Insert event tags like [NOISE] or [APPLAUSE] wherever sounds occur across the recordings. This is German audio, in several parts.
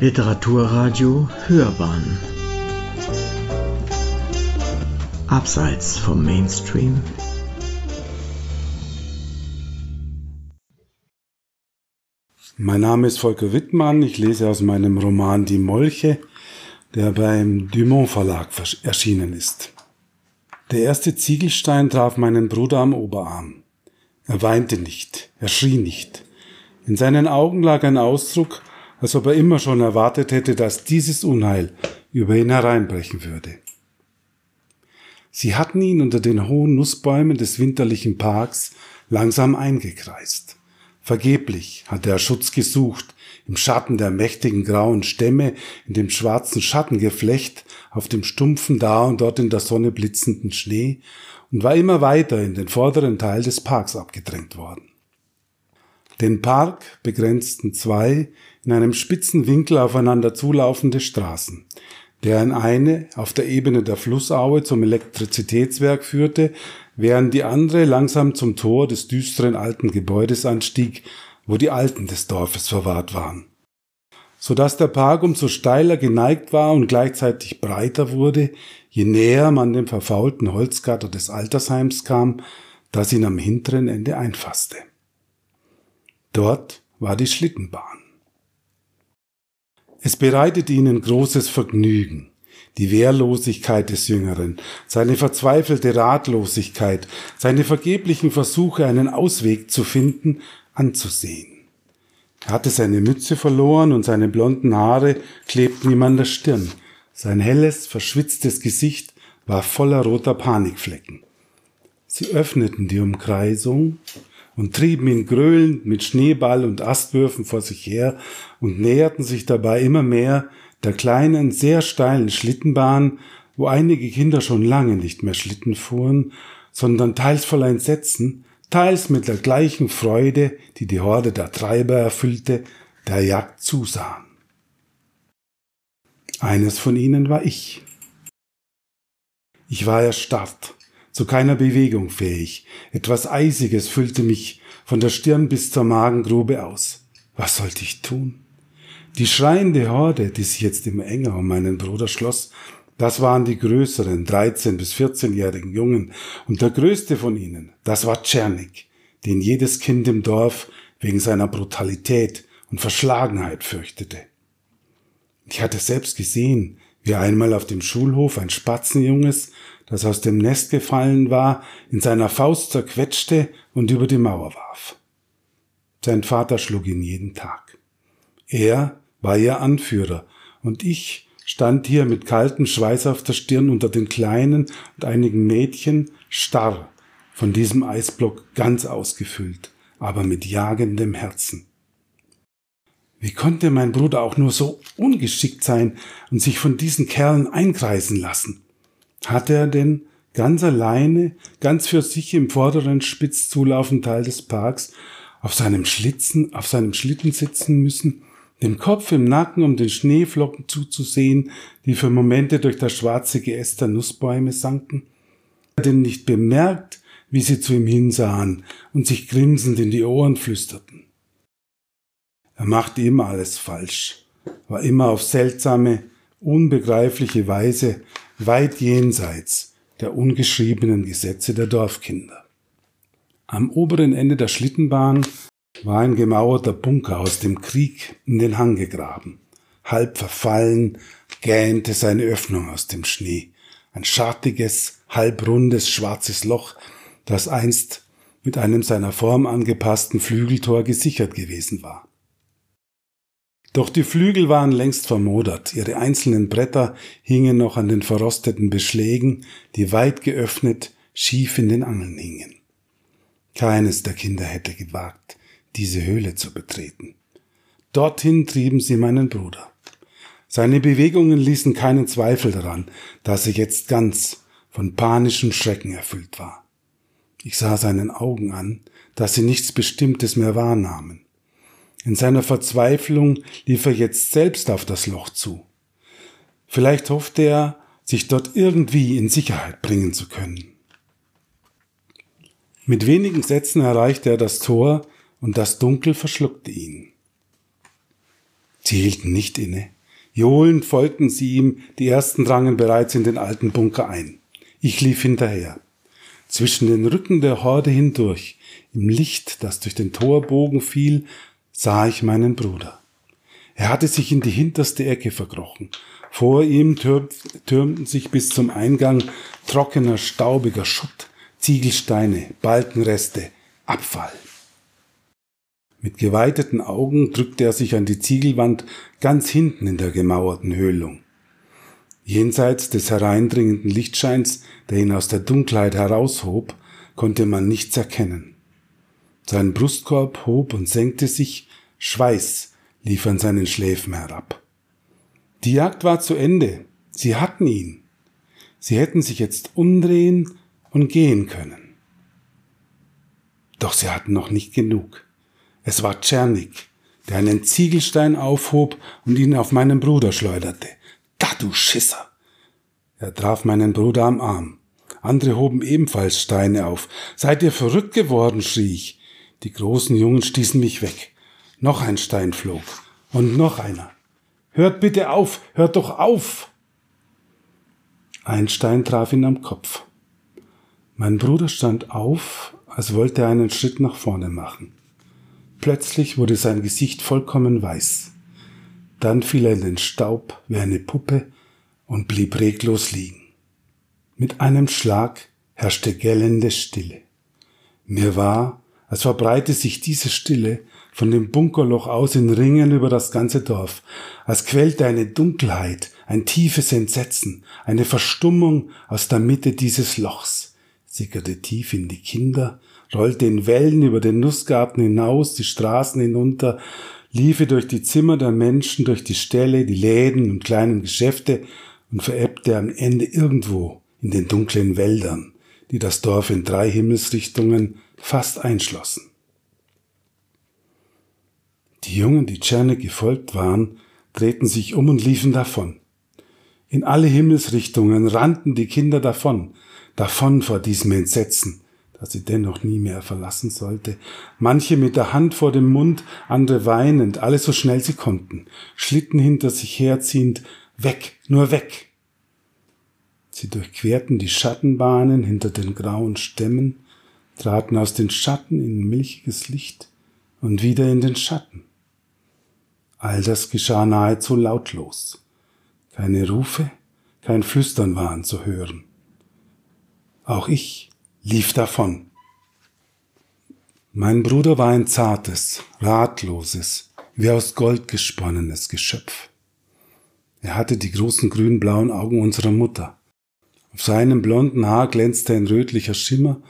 Literaturradio Hörbahn Abseits vom Mainstream Mein Name ist Volker Wittmann, ich lese aus meinem Roman Die Molche, der beim Dumont Verlag erschienen ist. Der erste Ziegelstein traf meinen Bruder am Oberarm. Er weinte nicht, er schrie nicht. In seinen Augen lag ein Ausdruck, als ob er immer schon erwartet hätte, dass dieses Unheil über ihn hereinbrechen würde. Sie hatten ihn unter den hohen Nussbäumen des winterlichen Parks langsam eingekreist. Vergeblich hatte er Schutz gesucht, im Schatten der mächtigen grauen Stämme, in dem schwarzen Schattengeflecht, auf dem stumpfen da und dort in der Sonne blitzenden Schnee und war immer weiter in den vorderen Teil des Parks abgedrängt worden. Den Park begrenzten zwei in einem spitzen Winkel aufeinander zulaufende Straßen, deren eine auf der Ebene der Flussaue zum Elektrizitätswerk führte, während die andere langsam zum Tor des düsteren alten Gebäudes anstieg, wo die Alten des Dorfes verwahrt waren. So dass der Park umso steiler geneigt war und gleichzeitig breiter wurde, je näher man dem verfaulten Holzgatter des Altersheims kam, das ihn am hinteren Ende einfasste. Dort war die Schlittenbahn. Es bereitete ihnen großes Vergnügen, die Wehrlosigkeit des Jüngeren, seine verzweifelte Ratlosigkeit, seine vergeblichen Versuche, einen Ausweg zu finden, anzusehen. Er hatte seine Mütze verloren und seine blonden Haare klebten ihm an der Stirn. Sein helles, verschwitztes Gesicht war voller roter Panikflecken. Sie öffneten die Umkreisung und trieben ihn gröhlend mit Schneeball und Astwürfen vor sich her und näherten sich dabei immer mehr der kleinen, sehr steilen Schlittenbahn, wo einige Kinder schon lange nicht mehr Schlitten fuhren, sondern teils voll Entsetzen, teils mit der gleichen Freude, die die Horde der Treiber erfüllte, der Jagd zusahen. Eines von ihnen war ich. Ich war erstarrt zu keiner Bewegung fähig. Etwas Eisiges füllte mich von der Stirn bis zur Magengrube aus. Was sollte ich tun? Die schreiende Horde, die sich jetzt immer enger um meinen Bruder schloss, das waren die größeren, 13- bis 14-jährigen Jungen, und der größte von ihnen, das war Czernik, den jedes Kind im Dorf wegen seiner Brutalität und Verschlagenheit fürchtete. Ich hatte selbst gesehen, wie einmal auf dem Schulhof ein Spatzenjunges das aus dem Nest gefallen war, in seiner Faust zerquetschte und über die Mauer warf. Sein Vater schlug ihn jeden Tag. Er war ihr Anführer, und ich stand hier mit kaltem Schweiß auf der Stirn unter den Kleinen und einigen Mädchen, starr, von diesem Eisblock ganz ausgefüllt, aber mit jagendem Herzen. Wie konnte mein Bruder auch nur so ungeschickt sein und sich von diesen Kerlen einkreisen lassen? Hatte er denn ganz alleine, ganz für sich im vorderen spitz zulaufenden Teil des Parks auf seinem Schlitzen, auf seinem Schlitten sitzen müssen, den Kopf im Nacken, um den Schneeflocken zuzusehen, die für Momente durch das schwarze Geäst der Nussbäume sanken? Er denn nicht bemerkt, wie sie zu ihm hinsahen und sich grinsend in die Ohren flüsterten. Er machte immer alles falsch, war immer auf seltsame, unbegreifliche Weise weit jenseits der ungeschriebenen Gesetze der Dorfkinder. Am oberen Ende der Schlittenbahn war ein gemauerter Bunker aus dem Krieg in den Hang gegraben. Halb verfallen gähnte seine Öffnung aus dem Schnee. Ein schattiges, halbrundes, schwarzes Loch, das einst mit einem seiner Form angepassten Flügeltor gesichert gewesen war. Doch die Flügel waren längst vermodert, ihre einzelnen Bretter hingen noch an den verrosteten Beschlägen, die weit geöffnet schief in den Angeln hingen. Keines der Kinder hätte gewagt, diese Höhle zu betreten. Dorthin trieben sie meinen Bruder. Seine Bewegungen ließen keinen Zweifel daran, dass er jetzt ganz von panischem Schrecken erfüllt war. Ich sah seinen Augen an, dass sie nichts Bestimmtes mehr wahrnahmen. In seiner Verzweiflung lief er jetzt selbst auf das Loch zu. Vielleicht hoffte er, sich dort irgendwie in Sicherheit bringen zu können. Mit wenigen Sätzen erreichte er das Tor und das Dunkel verschluckte ihn. Sie hielten nicht inne. Johlend folgten sie ihm, die ersten drangen bereits in den alten Bunker ein. Ich lief hinterher. Zwischen den Rücken der Horde hindurch, im Licht, das durch den Torbogen fiel, sah ich meinen Bruder. Er hatte sich in die hinterste Ecke verkrochen. Vor ihm türmten sich bis zum Eingang trockener, staubiger Schutt, Ziegelsteine, Balkenreste, Abfall. Mit geweiteten Augen drückte er sich an die Ziegelwand ganz hinten in der gemauerten Höhlung. Jenseits des hereindringenden Lichtscheins, der ihn aus der Dunkelheit heraushob, konnte man nichts erkennen. Sein Brustkorb hob und senkte sich, Schweiß lief an seinen Schläfen herab. Die Jagd war zu Ende, sie hatten ihn. Sie hätten sich jetzt umdrehen und gehen können. Doch sie hatten noch nicht genug. Es war Czernik, der einen Ziegelstein aufhob und ihn auf meinen Bruder schleuderte. Da du Schisser! Er traf meinen Bruder am Arm. Andere hoben ebenfalls Steine auf. Seid ihr verrückt geworden? schrie ich. Die großen Jungen stießen mich weg. Noch ein Stein flog. Und noch einer. Hört bitte auf! Hört doch auf! Ein Stein traf ihn am Kopf. Mein Bruder stand auf, als wollte er einen Schritt nach vorne machen. Plötzlich wurde sein Gesicht vollkommen weiß. Dann fiel er in den Staub wie eine Puppe und blieb reglos liegen. Mit einem Schlag herrschte gellende Stille. Mir war, als verbreite sich diese Stille von dem Bunkerloch aus in Ringen über das ganze Dorf, als quellte eine Dunkelheit, ein tiefes Entsetzen, eine Verstummung aus der Mitte dieses Lochs, sickerte tief in die Kinder, rollte in Wellen über den Nussgarten hinaus, die Straßen hinunter, liefe durch die Zimmer der Menschen, durch die Ställe, die Läden und kleinen Geschäfte und verebbte am Ende irgendwo in den dunklen Wäldern, die das Dorf in drei Himmelsrichtungen fast einschlossen. Die Jungen, die Czerne gefolgt waren, drehten sich um und liefen davon. In alle Himmelsrichtungen rannten die Kinder davon, davon vor diesem Entsetzen, das sie dennoch nie mehr verlassen sollte. Manche mit der Hand vor dem Mund, andere weinend, alle so schnell sie konnten, Schlitten hinter sich herziehend, weg, nur weg. Sie durchquerten die Schattenbahnen hinter den grauen Stämmen, traten aus den Schatten in milchiges Licht und wieder in den Schatten. All das geschah nahezu lautlos. Keine Rufe, kein Flüstern waren zu hören. Auch ich lief davon. Mein Bruder war ein zartes, ratloses, wie aus Gold gesponnenes Geschöpf. Er hatte die großen grün-blauen Augen unserer Mutter. Auf seinem blonden Haar glänzte ein rötlicher Schimmer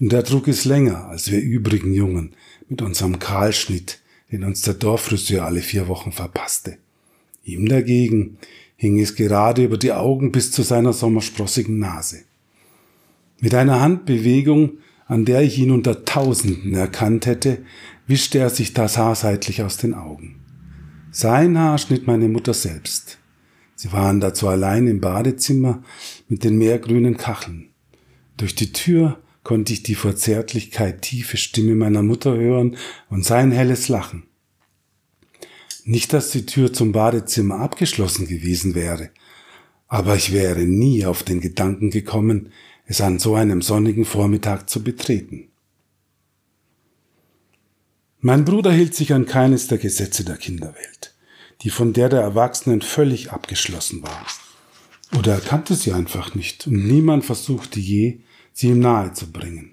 und er trug es länger als wir übrigen Jungen mit unserem Kahlschnitt, den uns der Dorffriseur alle vier Wochen verpasste. Ihm dagegen hing es gerade über die Augen bis zu seiner sommersprossigen Nase. Mit einer Handbewegung, an der ich ihn unter Tausenden erkannt hätte, wischte er sich das Haar seitlich aus den Augen. Sein Haar schnitt meine Mutter selbst. Sie waren dazu allein im Badezimmer mit den meergrünen Kacheln. Durch die Tür konnte ich die vor Zärtlichkeit tiefe Stimme meiner Mutter hören und sein helles Lachen. Nicht, dass die Tür zum Badezimmer abgeschlossen gewesen wäre, aber ich wäre nie auf den Gedanken gekommen, es an so einem sonnigen Vormittag zu betreten. Mein Bruder hielt sich an keines der Gesetze der Kinderwelt, die von der der Erwachsenen völlig abgeschlossen war. Oder er kannte sie einfach nicht und niemand versuchte je, sie ihm nahe zu bringen.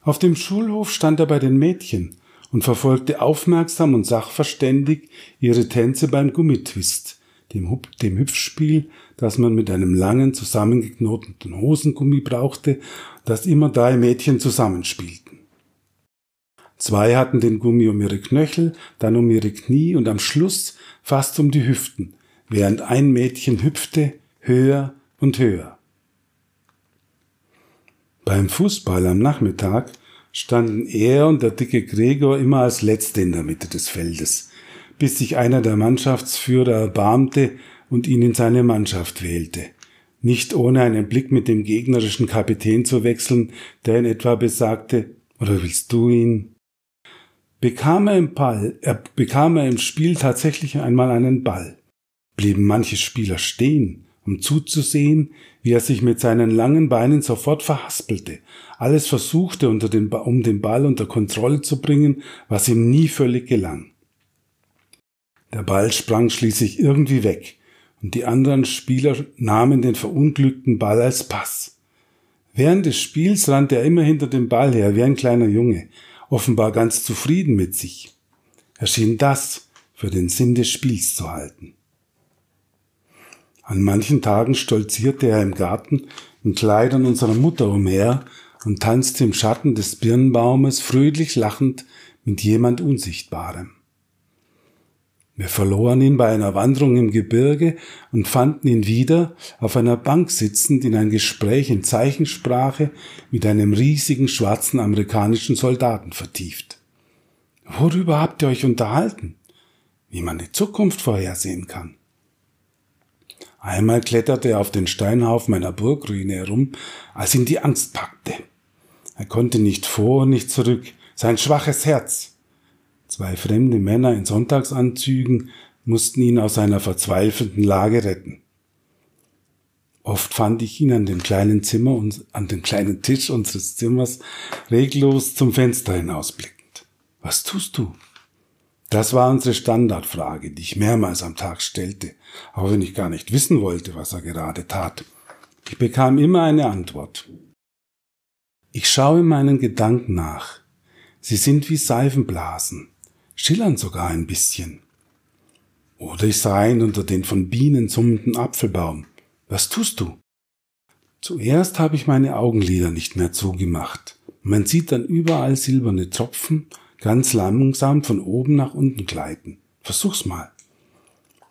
Auf dem Schulhof stand er bei den Mädchen und verfolgte aufmerksam und sachverständig ihre Tänze beim Gummitwist, dem, dem Hüpfspiel, das man mit einem langen, zusammengeknoteten Hosengummi brauchte, das immer drei Mädchen zusammenspielten. Zwei hatten den Gummi um ihre Knöchel, dann um ihre Knie und am Schluss fast um die Hüften, während ein Mädchen hüpfte höher und höher. Beim Fußball am Nachmittag standen er und der dicke Gregor immer als Letzte in der Mitte des Feldes, bis sich einer der Mannschaftsführer erbarmte und ihn in seine Mannschaft wählte. Nicht ohne einen Blick mit dem gegnerischen Kapitän zu wechseln, der in etwa besagte, oder willst du ihn? Bekam er im Ball, er bekam er im Spiel tatsächlich einmal einen Ball, blieben manche Spieler stehen, um zuzusehen, wie er sich mit seinen langen Beinen sofort verhaspelte, alles versuchte, den, um den Ball unter Kontrolle zu bringen, was ihm nie völlig gelang. Der Ball sprang schließlich irgendwie weg, und die anderen Spieler nahmen den verunglückten Ball als Pass. Während des Spiels rannte er immer hinter dem Ball her, wie ein kleiner Junge, offenbar ganz zufrieden mit sich. Er schien das für den Sinn des Spiels zu halten. An manchen Tagen stolzierte er im Garten in Kleidern unserer Mutter umher und tanzte im Schatten des Birnbaumes fröhlich lachend mit jemand Unsichtbarem. Wir verloren ihn bei einer Wanderung im Gebirge und fanden ihn wieder auf einer Bank sitzend in ein Gespräch in Zeichensprache mit einem riesigen schwarzen amerikanischen Soldaten vertieft. Worüber habt ihr euch unterhalten? Wie man die Zukunft vorhersehen kann. Einmal kletterte er auf den Steinhaufen meiner Burgruine herum, als ihn die Angst packte. Er konnte nicht vor, nicht zurück, sein schwaches Herz. Zwei fremde Männer in Sonntagsanzügen mussten ihn aus seiner verzweifelten Lage retten. Oft fand ich ihn an dem kleinen Zimmer und an dem kleinen Tisch unseres Zimmers reglos zum Fenster hinausblickend. Was tust du? Das war unsere Standardfrage, die ich mehrmals am Tag stellte, auch wenn ich gar nicht wissen wollte, was er gerade tat. Ich bekam immer eine Antwort. Ich schaue meinen Gedanken nach. Sie sind wie Seifenblasen schillern sogar ein bisschen. Oder ich sah ihn unter den von Bienen summenden Apfelbaum. Was tust du? Zuerst habe ich meine Augenlider nicht mehr zugemacht. Man sieht dann überall silberne Tropfen ganz langsam von oben nach unten gleiten. Versuch's mal.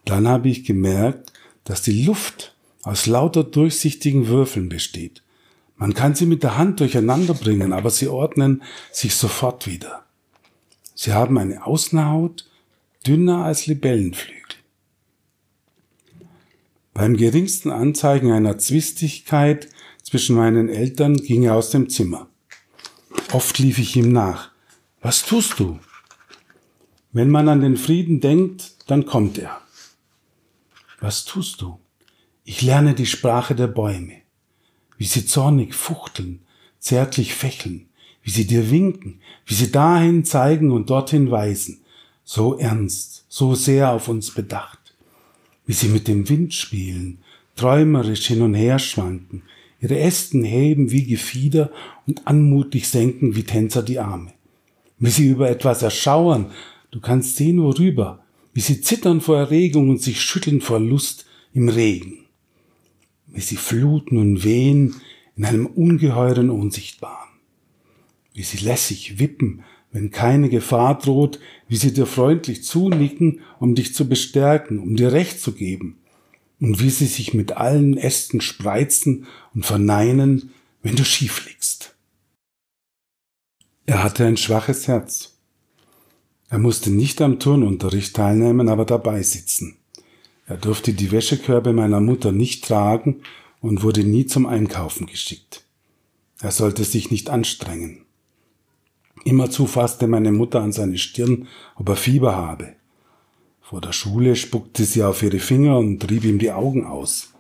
Dann habe ich gemerkt, dass die Luft aus lauter durchsichtigen Würfeln besteht. Man kann sie mit der Hand durcheinander bringen, aber sie ordnen sich sofort wieder. Sie haben eine Außenhaut dünner als Libellenflügel. Beim geringsten Anzeigen einer Zwistigkeit zwischen meinen Eltern ging er aus dem Zimmer. Oft lief ich ihm nach. Was tust du? Wenn man an den Frieden denkt, dann kommt er. Was tust du? Ich lerne die Sprache der Bäume, wie sie zornig fuchteln, zärtlich fächeln, wie sie dir winken, wie sie dahin zeigen und dorthin weisen, so ernst, so sehr auf uns bedacht, wie sie mit dem Wind spielen, träumerisch hin und her schwanken, ihre Ästen heben wie Gefieder und anmutig senken wie Tänzer die Arme, wie sie über etwas erschauern, du kannst sehen worüber, wie sie zittern vor Erregung und sich schütteln vor Lust im Regen, wie sie fluten und wehen in einem ungeheuren Unsichtbaren wie sie lässig wippen, wenn keine Gefahr droht, wie sie dir freundlich zunicken, um dich zu bestärken, um dir Recht zu geben, und wie sie sich mit allen Ästen spreizen und verneinen, wenn du schief liegst. Er hatte ein schwaches Herz. Er musste nicht am Turnunterricht teilnehmen, aber dabei sitzen. Er durfte die Wäschekörbe meiner Mutter nicht tragen und wurde nie zum Einkaufen geschickt. Er sollte sich nicht anstrengen. Immerzu fasste meine Mutter an seine Stirn, ob er Fieber habe. Vor der Schule spuckte sie auf ihre Finger und trieb ihm die Augen aus.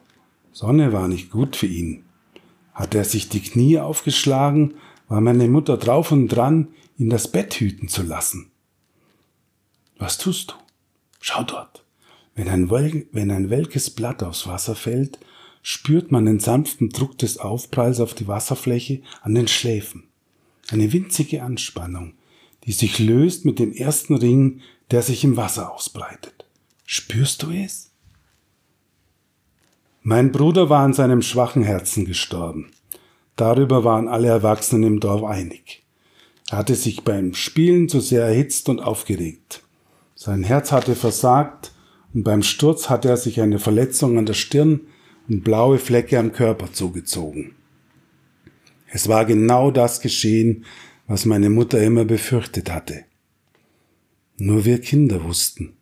Sonne war nicht gut für ihn. Hatte er sich die Knie aufgeschlagen, war meine Mutter drauf und dran, ihn das Bett hüten zu lassen. Was tust du? Schau dort. Wenn ein, wenn ein welkes Blatt aufs Wasser fällt, spürt man den sanften Druck des Aufpralls auf die Wasserfläche an den Schläfen. Eine winzige Anspannung, die sich löst mit dem ersten Ring, der sich im Wasser ausbreitet. Spürst du es? Mein Bruder war an seinem schwachen Herzen gestorben. Darüber waren alle Erwachsenen im Dorf einig. Er hatte sich beim Spielen zu sehr erhitzt und aufgeregt. Sein Herz hatte versagt und beim Sturz hatte er sich eine Verletzung an der Stirn und blaue Flecke am Körper zugezogen. Es war genau das geschehen, was meine Mutter immer befürchtet hatte. Nur wir Kinder wussten,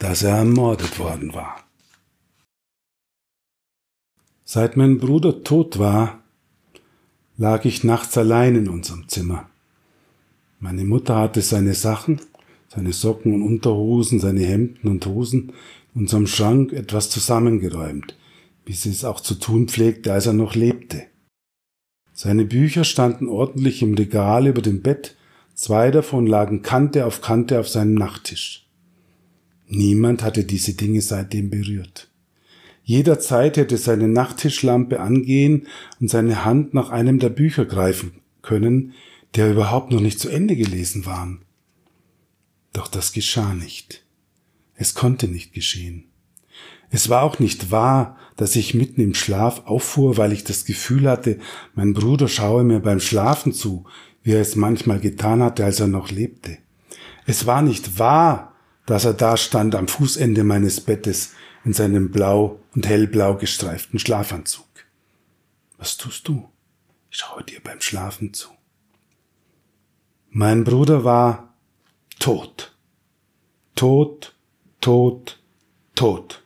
dass er ermordet worden war. Seit mein Bruder tot war, lag ich nachts allein in unserem Zimmer. Meine Mutter hatte seine Sachen, seine Socken und Unterhosen, seine Hemden und Hosen in unserem Schrank etwas zusammengeräumt, wie sie es auch zu tun pflegte, als er noch lebte. Seine Bücher standen ordentlich im Regal über dem Bett, zwei davon lagen Kante auf Kante auf seinem Nachttisch. Niemand hatte diese Dinge seitdem berührt. Jederzeit hätte seine Nachttischlampe angehen und seine Hand nach einem der Bücher greifen können, der überhaupt noch nicht zu Ende gelesen waren. Doch das geschah nicht. Es konnte nicht geschehen. Es war auch nicht wahr, dass ich mitten im Schlaf auffuhr, weil ich das Gefühl hatte, mein Bruder schaue mir beim Schlafen zu, wie er es manchmal getan hatte, als er noch lebte. Es war nicht wahr, dass er da stand am Fußende meines Bettes in seinem blau und hellblau gestreiften Schlafanzug. Was tust du? Ich schaue dir beim Schlafen zu. Mein Bruder war tot. Tot, tot, tot.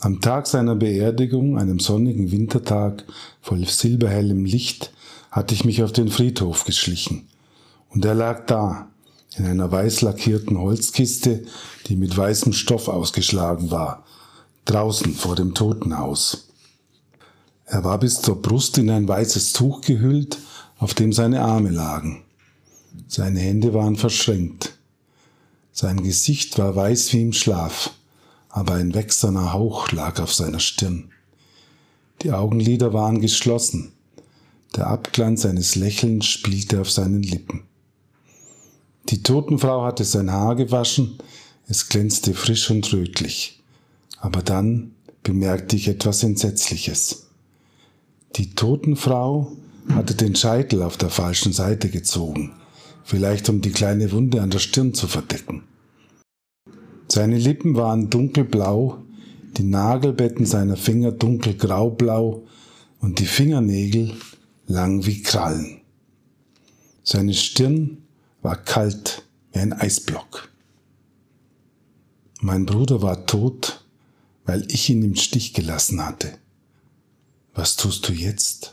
Am Tag seiner Beerdigung, einem sonnigen Wintertag voll silberhellem Licht, hatte ich mich auf den Friedhof geschlichen. Und er lag da, in einer weiß lackierten Holzkiste, die mit weißem Stoff ausgeschlagen war, draußen vor dem Totenhaus. Er war bis zur Brust in ein weißes Tuch gehüllt, auf dem seine Arme lagen. Seine Hände waren verschränkt. Sein Gesicht war weiß wie im Schlaf aber ein wächserner Hauch lag auf seiner Stirn. Die Augenlider waren geschlossen, der Abglanz seines Lächelns spielte auf seinen Lippen. Die Totenfrau hatte sein Haar gewaschen, es glänzte frisch und rötlich. Aber dann bemerkte ich etwas Entsetzliches. Die Totenfrau hatte den Scheitel auf der falschen Seite gezogen, vielleicht um die kleine Wunde an der Stirn zu verdecken. Seine Lippen waren dunkelblau, die Nagelbetten seiner Finger dunkelgraublau und die Fingernägel lang wie Krallen. Seine Stirn war kalt wie ein Eisblock. Mein Bruder war tot, weil ich ihn im Stich gelassen hatte. Was tust du jetzt?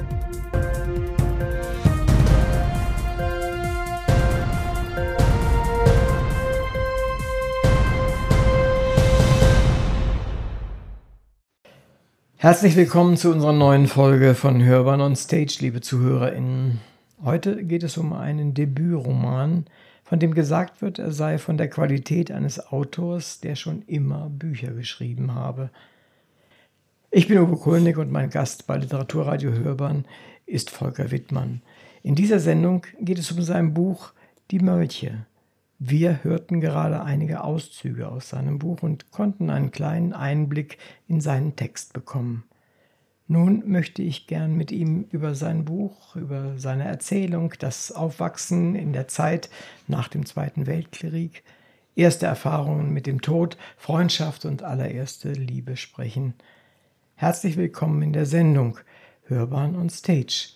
Herzlich willkommen zu unserer neuen Folge von Hörbahn on Stage, liebe ZuhörerInnen. Heute geht es um einen Debütroman, von dem gesagt wird, er sei von der Qualität eines Autors, der schon immer Bücher geschrieben habe. Ich bin Uwe Kulnig und mein Gast bei Literaturradio Hörbahn ist Volker Wittmann. In dieser Sendung geht es um sein Buch Die Mölche, wir hörten gerade einige Auszüge aus seinem Buch und konnten einen kleinen Einblick in seinen Text bekommen. Nun möchte ich gern mit ihm über sein Buch, über seine Erzählung, das Aufwachsen in der Zeit nach dem Zweiten Weltkrieg, erste Erfahrungen mit dem Tod, Freundschaft und allererste Liebe sprechen. Herzlich willkommen in der Sendung Hörbahn und Stage.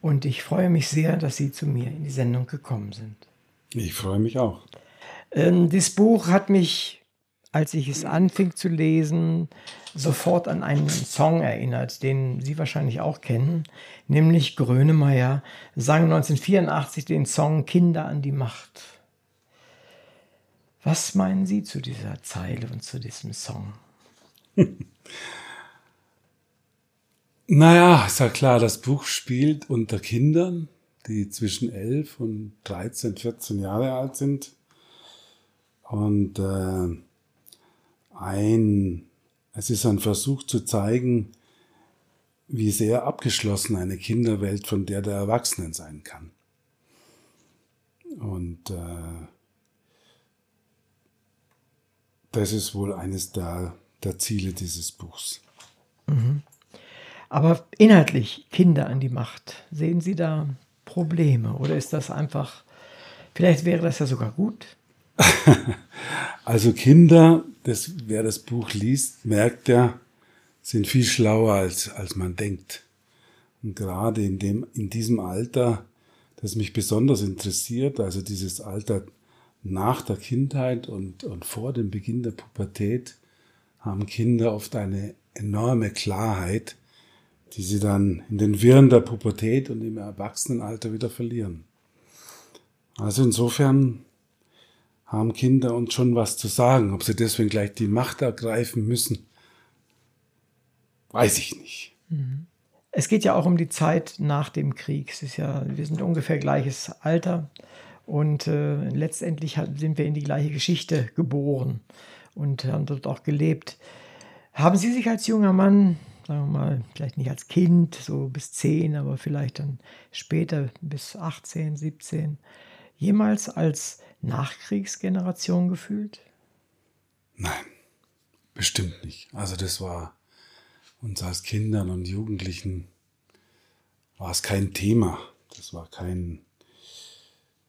Und ich freue mich sehr, dass Sie zu mir in die Sendung gekommen sind. Ich freue mich auch. Ähm, das Buch hat mich, als ich es anfing zu lesen, sofort an einen Song erinnert, den Sie wahrscheinlich auch kennen, nämlich Grönemeyer sang 1984 den Song Kinder an die Macht. Was meinen Sie zu dieser Zeile und zu diesem Song? [LAUGHS] naja, ist ja klar, das Buch spielt unter Kindern die zwischen 11 und 13, 14 Jahre alt sind. Und äh, ein, es ist ein Versuch zu zeigen, wie sehr abgeschlossen eine Kinderwelt von der der Erwachsenen sein kann. Und äh, das ist wohl eines der, der Ziele dieses Buchs. Mhm. Aber inhaltlich Kinder an die Macht. Sehen Sie da Probleme? Oder ist das einfach Vielleicht wäre das ja sogar gut. [LAUGHS] also Kinder, das, wer das Buch liest, merkt ja, sind viel schlauer als, als man denkt. Und gerade in, dem, in diesem Alter, das mich besonders interessiert, also dieses Alter nach der Kindheit und, und vor dem Beginn der Pubertät, haben Kinder oft eine enorme Klarheit, die sie dann in den Wirren der Pubertät und im Erwachsenenalter wieder verlieren. Also insofern haben Kinder uns schon was zu sagen. Ob sie deswegen gleich die Macht ergreifen müssen, weiß ich nicht. Es geht ja auch um die Zeit nach dem Krieg. Es ist ja, wir sind ungefähr gleiches Alter und äh, letztendlich sind wir in die gleiche Geschichte geboren und haben dort auch gelebt. Haben Sie sich als junger Mann, sagen wir mal, vielleicht nicht als Kind, so bis 10, aber vielleicht dann später bis 18, 17, jemals als Nachkriegsgeneration gefühlt? Nein, bestimmt nicht. Also das war uns als Kindern und Jugendlichen war es kein Thema. Das war kein,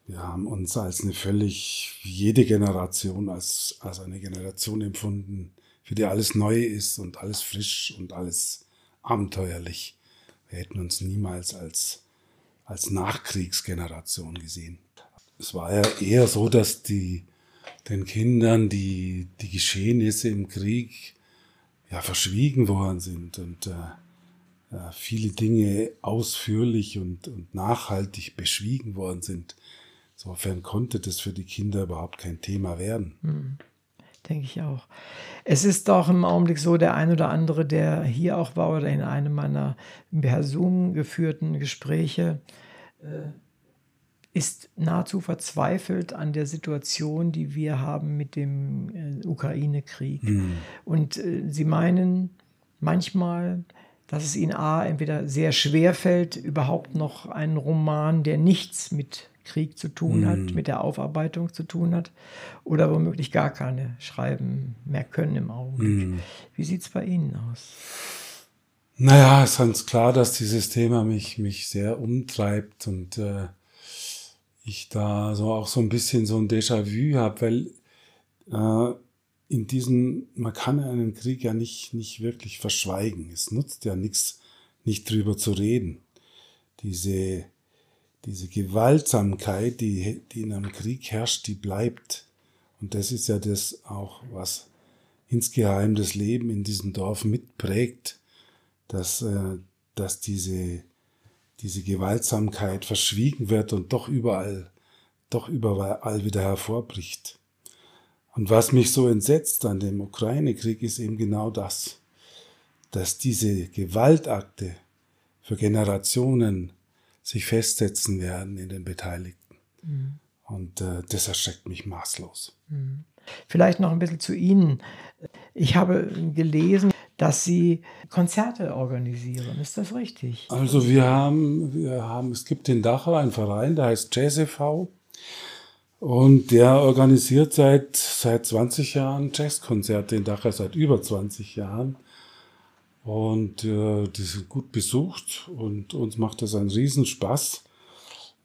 wir haben uns als eine völlig, jede Generation, als, als eine Generation empfunden, für die alles neu ist und alles frisch und alles abenteuerlich. Wir hätten uns niemals als, als Nachkriegsgeneration gesehen es war ja eher so, dass die, den Kindern die, die Geschehnisse im Krieg ja verschwiegen worden sind und äh, viele Dinge ausführlich und, und nachhaltig beschwiegen worden sind. Insofern konnte das für die Kinder überhaupt kein Thema werden. Hm, denke ich auch. Es ist doch im Augenblick so, der ein oder andere, der hier auch war oder in einem meiner per Zoom geführten Gespräche, äh, ist nahezu verzweifelt an der Situation, die wir haben mit dem äh, Ukraine-Krieg. Mhm. Und äh, sie meinen manchmal, dass es ihnen A, entweder sehr schwer fällt, überhaupt noch einen Roman, der nichts mit Krieg zu tun hat, mhm. mit der Aufarbeitung zu tun hat, oder womöglich gar keine schreiben mehr können im Augenblick. Mhm. Wie sieht es bei Ihnen aus? Naja, es ist ganz klar, dass dieses Thema mich, mich sehr umtreibt und äh, ich da so auch so ein bisschen so ein Déjà-vu habe, weil äh, in diesem, man kann einen Krieg ja nicht, nicht wirklich verschweigen. Es nutzt ja nichts, nicht drüber zu reden. Diese, diese Gewaltsamkeit, die, die in einem Krieg herrscht, die bleibt. Und das ist ja das auch, was insgeheim das Leben in diesem Dorf mitprägt, dass, äh, dass diese, diese Gewaltsamkeit verschwiegen wird und doch überall, doch überall wieder hervorbricht. Und was mich so entsetzt an dem Ukraine-Krieg ist eben genau das, dass diese Gewaltakte für Generationen sich festsetzen werden in den Beteiligten. Mhm. Und äh, das erschreckt mich maßlos. Mhm. Vielleicht noch ein bisschen zu Ihnen. Ich habe gelesen, dass Sie Konzerte organisieren. Ist das richtig? Also wir haben, wir haben, es gibt in Dachau einen Verein, der heißt Jazz e.V. Und der organisiert seit, seit 20 Jahren Jazzkonzerte in Dachau, seit über 20 Jahren. Und äh, die sind gut besucht und uns macht das einen Riesenspaß,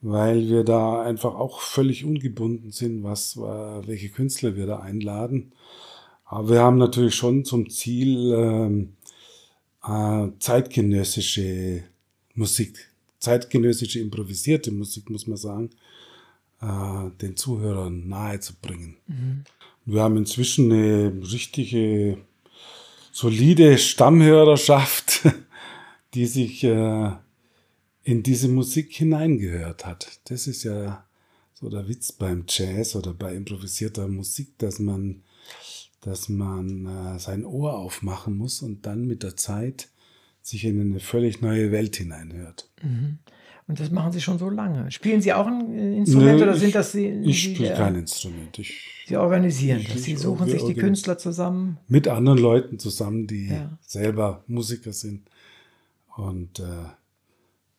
weil wir da einfach auch völlig ungebunden sind, was, äh, welche Künstler wir da einladen. Aber wir haben natürlich schon zum Ziel, ähm, äh, zeitgenössische Musik, zeitgenössische improvisierte Musik, muss man sagen, äh, den Zuhörern nahezubringen. Mhm. Wir haben inzwischen eine richtige, solide Stammhörerschaft, [LAUGHS] die sich äh, in diese Musik hineingehört hat. Das ist ja so der Witz beim Jazz oder bei improvisierter Musik, dass man dass man äh, sein Ohr aufmachen muss und dann mit der Zeit sich in eine völlig neue Welt hineinhört. Mhm. Und das machen Sie schon so lange. Spielen Sie auch ein äh, Instrument Nö, oder sind ich, das Sie? Ich spiele kein Instrument. Ich, Sie organisieren ich, das. Sie suchen sich die Künstler zusammen. Mit anderen Leuten zusammen, die ja. selber Musiker sind. Und äh,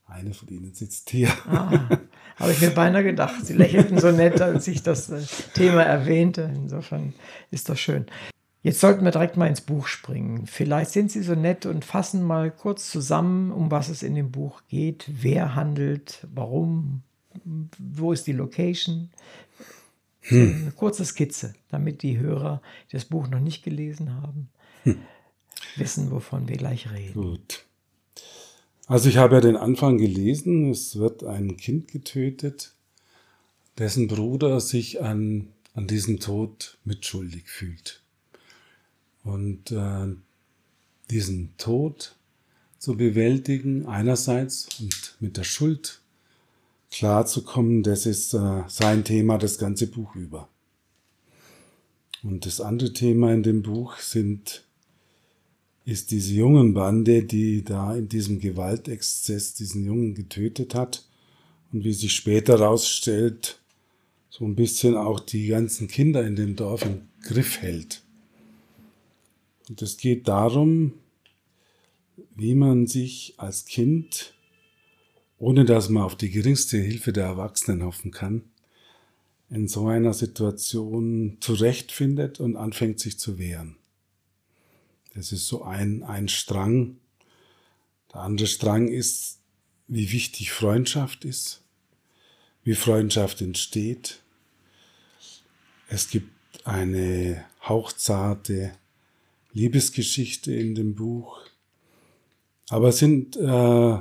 eine von ihnen sitzt hier. Ah, habe ich mir beinahe gedacht. Sie lächelten so nett, als ich das äh, Thema erwähnte. Insofern ist das schön. Jetzt sollten wir direkt mal ins Buch springen. Vielleicht sind Sie so nett und fassen mal kurz zusammen, um was es in dem Buch geht, wer handelt, warum. wo ist die Location? Hm. Eine kurze Skizze, damit die Hörer, die das Buch noch nicht gelesen haben, hm. wissen, wovon wir gleich reden. Gut. Also ich habe ja den Anfang gelesen, es wird ein Kind getötet, dessen Bruder sich an, an diesem Tod mitschuldig fühlt. Und äh, diesen Tod zu bewältigen einerseits und mit der Schuld klarzukommen, das ist äh, sein Thema das ganze Buch über. Und das andere Thema in dem Buch sind ist diese jungen Bande, die da in diesem Gewaltexzess diesen Jungen getötet hat und wie sich später herausstellt, so ein bisschen auch die ganzen Kinder in dem Dorf im Griff hält. Und es geht darum, wie man sich als Kind, ohne dass man auf die geringste Hilfe der Erwachsenen hoffen kann, in so einer Situation zurechtfindet und anfängt sich zu wehren. Das ist so ein, ein Strang. Der andere Strang ist, wie wichtig Freundschaft ist, wie Freundschaft entsteht. Es gibt eine hauchzarte Liebesgeschichte in dem Buch. Aber es sind äh,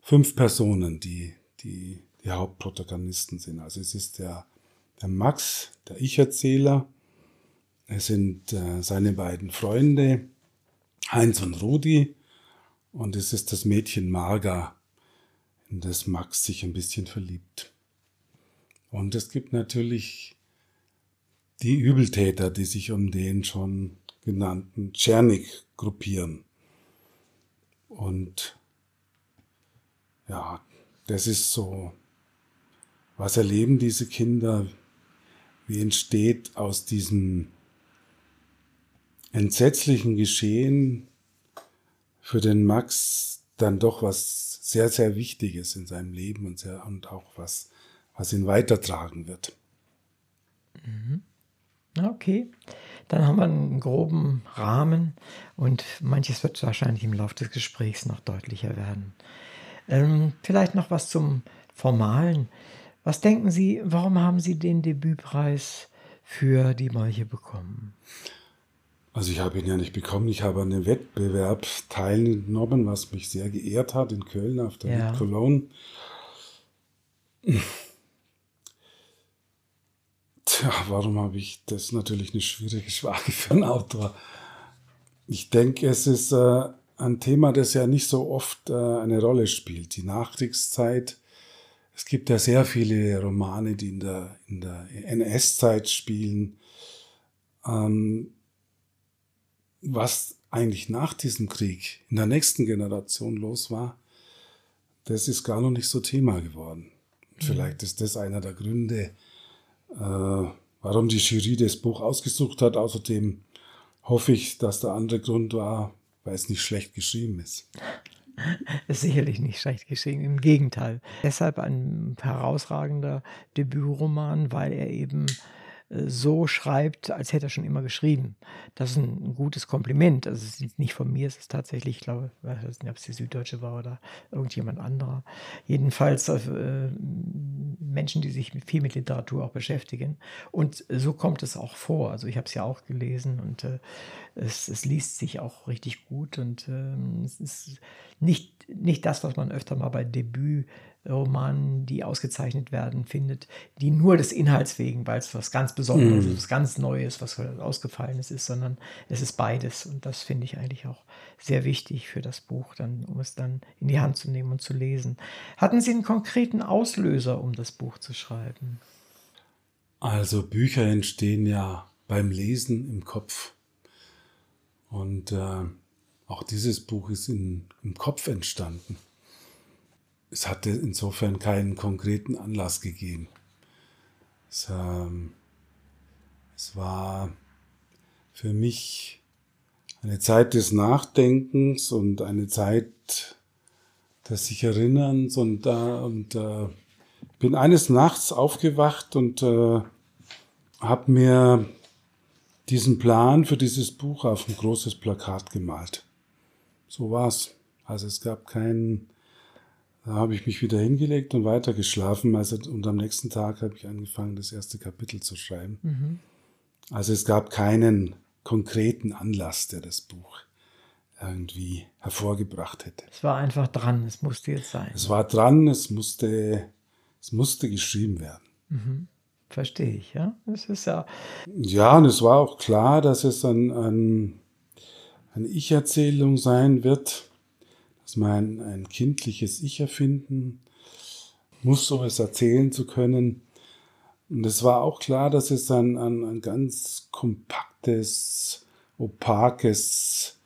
fünf Personen, die, die die Hauptprotagonisten sind. Also es ist der, der Max, der Ich-Erzähler. Es sind äh, seine beiden Freunde, Heinz und Rudi. Und es ist das Mädchen Marga, in das Max sich ein bisschen verliebt. Und es gibt natürlich die Übeltäter, die sich um den schon genannten Czernik gruppieren. Und ja, das ist so, was erleben diese Kinder, wie entsteht aus diesem entsetzlichen Geschehen für den Max dann doch was sehr, sehr Wichtiges in seinem Leben und, sehr, und auch was, was ihn weitertragen wird. Mhm. Okay, dann haben wir einen groben Rahmen und manches wird wahrscheinlich im Laufe des Gesprächs noch deutlicher werden. Ähm, vielleicht noch was zum Formalen. Was denken Sie, warum haben Sie den Debütpreis für die Molche bekommen? Also ich habe ihn ja nicht bekommen, ich habe an einem Wettbewerb teilgenommen, was mich sehr geehrt hat in Köln auf der ja. Cologne. Tja, warum habe ich das? Natürlich eine schwierige Frage für einen Autor. Ich denke, es ist äh, ein Thema, das ja nicht so oft äh, eine Rolle spielt. Die Nachkriegszeit. Es gibt ja sehr viele Romane, die in der, in der NS-Zeit spielen. Ähm, was eigentlich nach diesem Krieg in der nächsten Generation los war, das ist gar noch nicht so Thema geworden. Mhm. Vielleicht ist das einer der Gründe, warum die Jury das Buch ausgesucht hat. Außerdem hoffe ich, dass der andere Grund war, weil es nicht schlecht geschrieben ist. [LAUGHS] ist sicherlich nicht schlecht geschrieben, im Gegenteil. Deshalb ein herausragender Debütroman, weil er eben so schreibt, als hätte er schon immer geschrieben. Das ist ein, gutes Kompliment. Also es ist nicht von mir, es ist tatsächlich, ich glaube, ich weiß nicht, ob es die Süddeutsche war oder irgendjemand anderer. Jedenfalls äh, Menschen, die sich viel mit Literatur auch beschäftigen. Und so kommt es auch vor. Also ich habe es ja auch gelesen und äh, es, es, liest sich auch richtig gut und äh, es ist nicht, nicht das, was man öfter mal bei Debüt Romanen, die ausgezeichnet werden, findet, die nur des Inhalts wegen, weil es was ganz Besonderes, mm. was ganz Neues, was ausgefallenes ist, sondern es ist beides. Und das finde ich eigentlich auch sehr wichtig für das Buch, dann, um es dann in die Hand zu nehmen und zu lesen. Hatten Sie einen konkreten Auslöser, um das Buch zu schreiben? Also Bücher entstehen ja beim Lesen im Kopf. Und äh, auch dieses Buch ist in, im Kopf entstanden es hatte insofern keinen konkreten Anlass gegeben. Es, ähm, es war für mich eine Zeit des Nachdenkens und eine Zeit des sich Erinnerns und, äh, und äh, bin eines Nachts aufgewacht und äh, habe mir diesen Plan für dieses Buch auf ein großes Plakat gemalt. So war's. Also es gab keinen Da habe ich mich wieder hingelegt und weiter geschlafen. Also, und am nächsten Tag habe ich angefangen, das erste Kapitel zu schreiben. Mhm. Also es gab keinen konkreten Anlass, der das Buch irgendwie hervorgebracht hätte. Es war einfach dran, es musste jetzt sein. Es war dran, es musste, es musste geschrieben werden. Mhm. Verstehe ich, ja. Es ist ja. Ja, und es war auch klar, dass es ein, ein, eine Ich-Erzählung sein wird, dass man ein, kindliches Ich erfinden muss, um es erzählen zu können. Und es war auch klar, dass es ein, ein, ein ganz kompaktes, opakes,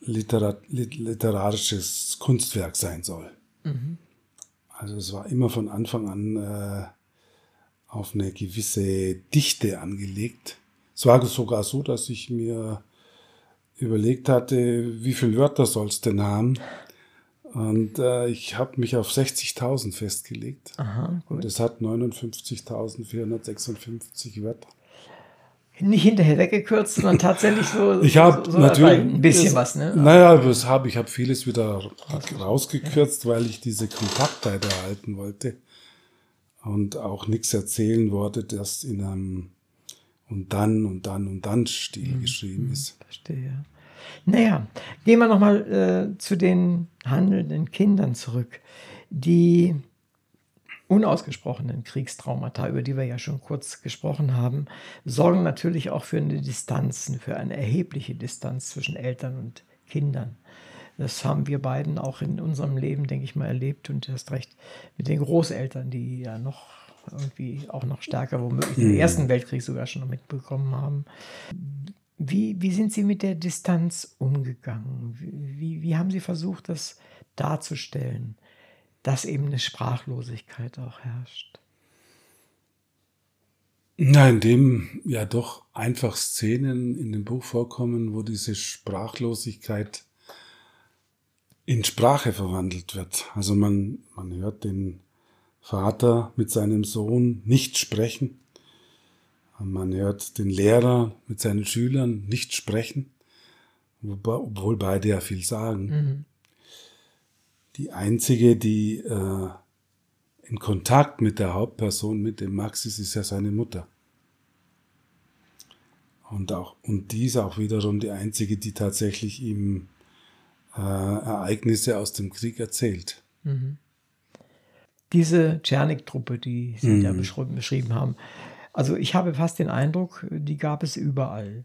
literat, literarisches Kunstwerk sein soll. Mhm. Also es war immer von Anfang an äh, auf eine gewisse Dichte angelegt. Es war sogar so, dass ich mir überlegt hatte, wie viele Wörter soll es denn haben? Und äh, ich habe mich auf 60.000 festgelegt. Aha. Und es hat 59.456 Wörter. Nicht hinterher weggekürzt, sondern tatsächlich so, [LAUGHS] Ich habe so, so natürlich ein bisschen das, was, ne? Naja, das habe ich habe vieles wieder rausgekürzt, weil ich diese Kompaktheit erhalten wollte und auch nichts erzählen wollte, das in einem und dann und dann und dann Stil Mhm. geschrieben ist. Verstehe. Naja, gehen wir nochmal äh, zu den handelnden Kindern zurück. Die unausgesprochenen Kriegstraumata, über die wir ja schon kurz gesprochen haben, sorgen natürlich auch für eine Distanz, für eine erhebliche Distanz zwischen Eltern und Kindern. Das haben wir beiden auch in unserem Leben, denke ich mal, erlebt und erst recht mit den Großeltern, die ja noch irgendwie auch noch stärker womöglich den Ersten Weltkrieg sogar schon mitbekommen haben. Wie, wie sind Sie mit der Distanz umgegangen? Wie, wie haben Sie versucht, das darzustellen, dass eben eine Sprachlosigkeit auch herrscht? Na, in dem ja doch einfach Szenen in dem Buch vorkommen, wo diese Sprachlosigkeit in Sprache verwandelt wird. Also man, man hört den Vater mit seinem Sohn nicht sprechen. Man hört den Lehrer mit seinen Schülern nicht sprechen, obwohl beide ja viel sagen. Mhm. Die einzige, die äh, in Kontakt mit der Hauptperson, mit dem Max ist, ist ja seine Mutter. Und, auch, und die ist auch wiederum die einzige, die tatsächlich ihm äh, Ereignisse aus dem Krieg erzählt. Mhm. Diese Tschernik-Truppe, die Sie Mhm. da beschrieben, beschrieben haben, also ich habe fast den Eindruck, die gab es überall.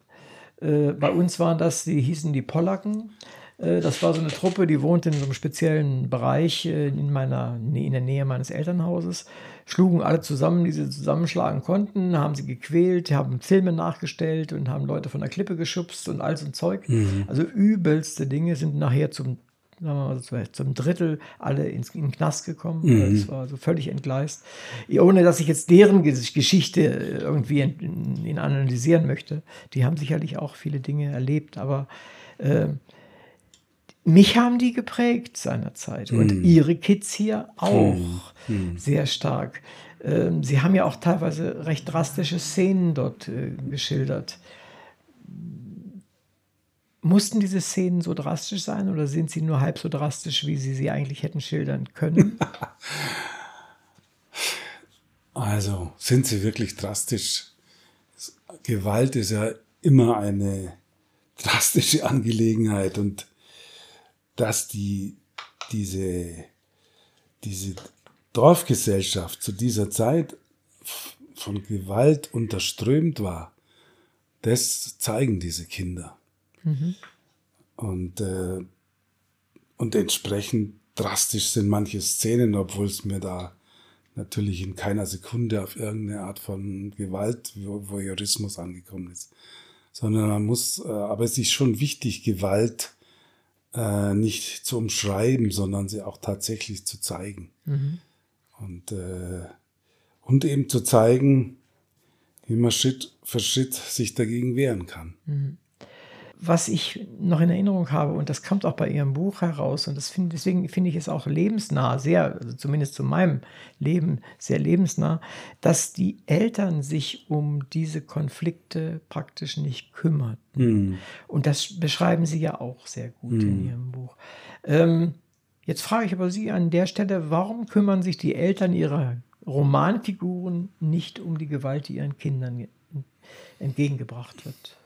Äh, bei uns waren das, die hießen die Polacken. Äh, das war so eine Truppe, die wohnte in so einem speziellen Bereich äh, in, meiner, in der Nähe meines Elternhauses. Schlugen alle zusammen, die sie zusammenschlagen konnten, haben sie gequält, haben Filme nachgestellt und haben Leute von der Klippe geschubst und all so ein Zeug. Also übelste Dinge sind nachher zum sagen so zum Drittel alle ins, in den Knast gekommen. Mhm. Das war so völlig entgleist. Ohne dass ich jetzt deren Ges- Geschichte irgendwie in, in, analysieren möchte. Die haben sicherlich auch viele Dinge erlebt, aber äh, mich haben die geprägt seinerzeit und Mhm. ihre Kids hier auch Mhm. sehr stark. Ähm, sie haben ja auch teilweise recht drastische Szenen dort äh, geschildert. Mussten diese Szenen so drastisch sein oder sind sie nur halb so drastisch, wie sie sie eigentlich hätten schildern können? [LAUGHS] Also sind sie wirklich drastisch. Gewalt ist ja immer eine drastische Angelegenheit und dass die, diese, diese Dorfgesellschaft zu dieser Zeit von Gewalt unterströmt war, das zeigen diese Kinder. Und, äh, und entsprechend drastisch sind manche Szenen, obwohl es mir da natürlich in keiner Sekunde auf irgendeine Art von Gewalt, Vo- Voyeurismus angekommen ist. Sondern man muss, äh, aber es ist schon wichtig, Gewalt äh, nicht zu umschreiben, sondern sie auch tatsächlich zu zeigen. Und, äh, und eben zu zeigen, wie man Schritt für Schritt sich dagegen wehren kann. Was ich noch in Erinnerung habe, und das kommt auch bei Ihrem Buch heraus, und das find, deswegen finde ich es auch lebensnah, sehr, also zumindest zu meinem Leben, sehr lebensnah, dass die Eltern sich um diese Konflikte praktisch nicht kümmerten. Und das beschreiben Sie ja auch sehr gut in Ihrem Buch. Ähm, Jetzt frage ich aber Sie an der Stelle, warum kümmern sich die Eltern ihrer Romanfiguren nicht um die Gewalt, die ihren Kindern entgegengebracht wird?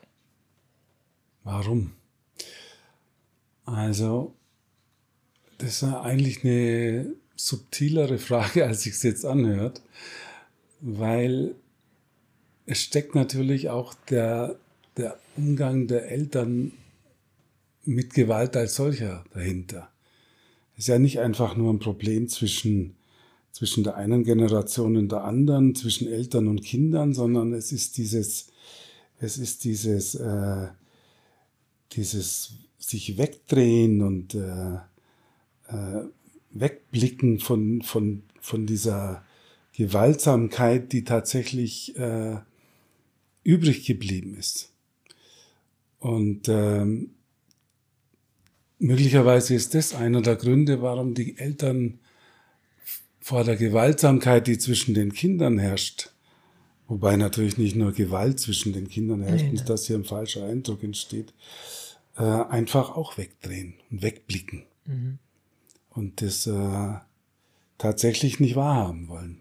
Warum? Also, das ist eigentlich eine subtilere Frage, [LAUGHS] als sich es jetzt anhört, weil es steckt natürlich auch der, der Umgang der Eltern mit Gewalt als solcher dahinter. Es ist ja nicht einfach nur ein Problem zwischen, zwischen der einen Generation und der anderen, zwischen Eltern und Kindern, sondern es ist dieses, es ist dieses, äh, dieses sich wegdrehen und äh, äh, wegblicken von, von, von dieser Gewaltsamkeit, die tatsächlich äh, übrig geblieben ist. Und ähm, möglicherweise ist das einer der Gründe, warum die Eltern vor der Gewaltsamkeit, die zwischen den Kindern herrscht, wobei natürlich nicht nur Gewalt zwischen den Kindern herrscht, nee, nicht, dass hier ein falscher Eindruck entsteht, äh, einfach auch wegdrehen und wegblicken. Mhm. Und das äh, tatsächlich nicht wahrhaben wollen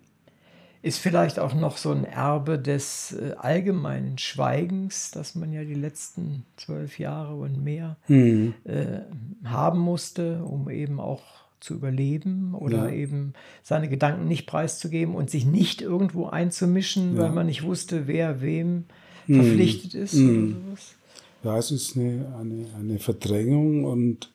ist vielleicht auch noch so ein Erbe des äh, allgemeinen Schweigens, das man ja die letzten zwölf Jahre und mehr mhm. äh, haben musste, um eben auch zu überleben oder ja. eben seine Gedanken nicht preiszugeben und sich nicht irgendwo einzumischen, ja. weil man nicht wusste, wer wem mhm. verpflichtet ist. Mhm. Ja, es ist eine, eine, eine Verdrängung und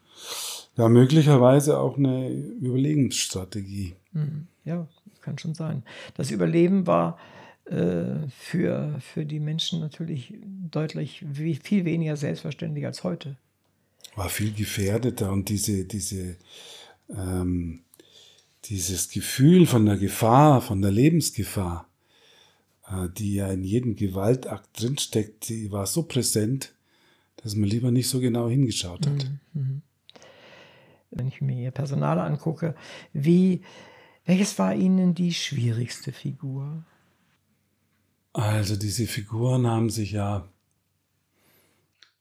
ja, möglicherweise auch eine Überlegungsstrategie. Mhm. Ja, kann schon sein. Das Überleben war äh, für, für die Menschen natürlich deutlich wie, viel weniger selbstverständlich als heute. War viel gefährdeter und diese, diese, ähm, dieses Gefühl von der Gefahr, von der Lebensgefahr, äh, die ja in jedem Gewaltakt drinsteckt, die war so präsent, dass man lieber nicht so genau hingeschaut hat. Mhm. mhm. Wenn ich mir ihr Personal angucke, wie welches war Ihnen die schwierigste Figur? Also diese Figuren haben sich ja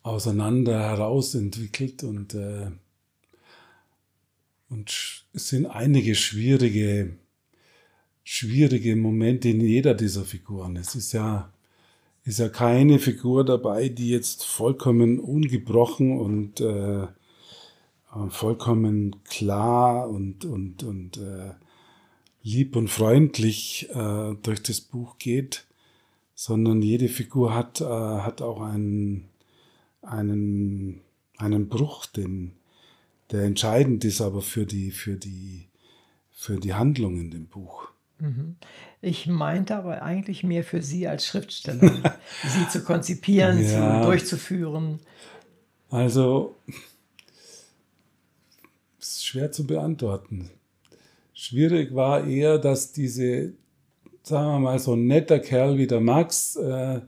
auseinander herausentwickelt und, äh, und es sind einige schwierige, schwierige Momente in jeder dieser Figuren. Es ist ja, ist ja keine Figur dabei, die jetzt vollkommen ungebrochen und äh, vollkommen klar und, und, und äh, lieb und freundlich äh, durch das Buch geht, sondern jede Figur hat, äh, hat auch einen, einen, einen Bruch, den, der entscheidend ist aber für die, für die, für die Handlung in dem Buch. Mhm. Ich meinte aber eigentlich mehr für Sie als Schriftsteller, [LAUGHS] sie zu konzipieren, ja. zu, durchzuführen. Also, ist schwer zu beantworten. Schwierig war eher, dass diese, sagen wir mal, so ein netter Kerl wie der Max äh,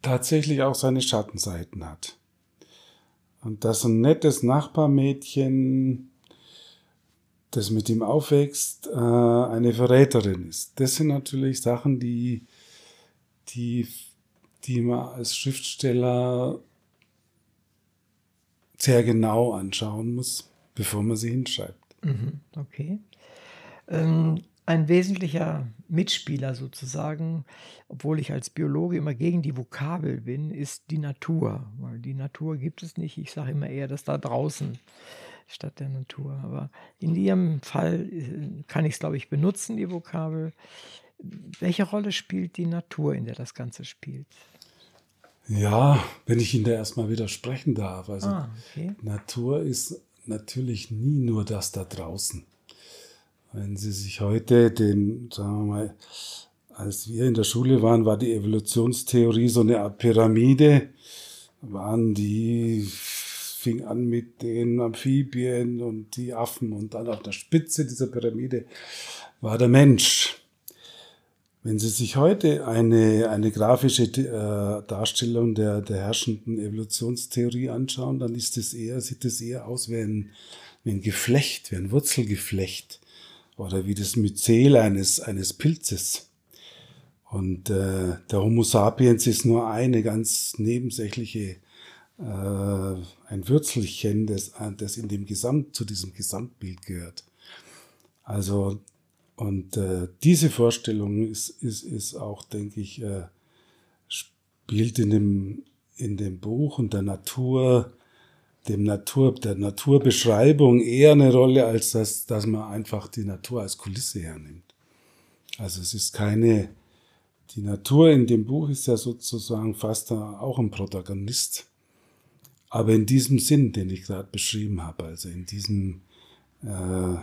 tatsächlich auch seine Schattenseiten hat. Und dass ein nettes Nachbarmädchen, das mit ihm aufwächst, äh, eine Verräterin ist. Das sind natürlich Sachen, die, die, die man als Schriftsteller sehr genau anschauen muss, bevor man sie hinschreibt. Mhm, okay. Ähm, ein wesentlicher Mitspieler sozusagen, obwohl ich als Biologe immer gegen die Vokabel bin, ist die Natur. Weil die Natur gibt es nicht. Ich sage immer eher das da draußen statt der Natur. Aber in Ihrem Fall äh, kann ich es, glaube ich, benutzen, die Vokabel. Welche Rolle spielt die Natur, in der das Ganze spielt? Ja, wenn ich Ihnen da erstmal widersprechen darf. Also ah, okay. Natur ist natürlich nie nur das da draußen. Wenn Sie sich heute den, sagen wir mal, als wir in der Schule waren, war die Evolutionstheorie so eine Art Pyramide. Waren die, fing an mit den Amphibien und die Affen und dann auf der Spitze dieser Pyramide war der Mensch. Wenn Sie sich heute eine, eine grafische äh, Darstellung der, der herrschenden Evolutionstheorie anschauen, dann ist es eher, sieht es eher aus wie ein, wie ein Geflecht, wie ein Wurzelgeflecht oder wie das Myzel eines, eines Pilzes. Und äh, der Homo sapiens ist nur eine ganz nebensächliche ein Würzelchen, das, das in dem Gesamt, zu diesem Gesamtbild gehört. Also, und äh, diese Vorstellung ist, ist, ist auch, denke ich, äh, spielt in dem, in dem Buch und der Natur, dem Natur, der Naturbeschreibung eher eine Rolle, als dass, dass man einfach die Natur als Kulisse hernimmt. Also es ist keine, die Natur in dem Buch ist ja sozusagen fast auch ein Protagonist. Aber in diesem Sinn, den ich gerade beschrieben habe, also in diesem, äh,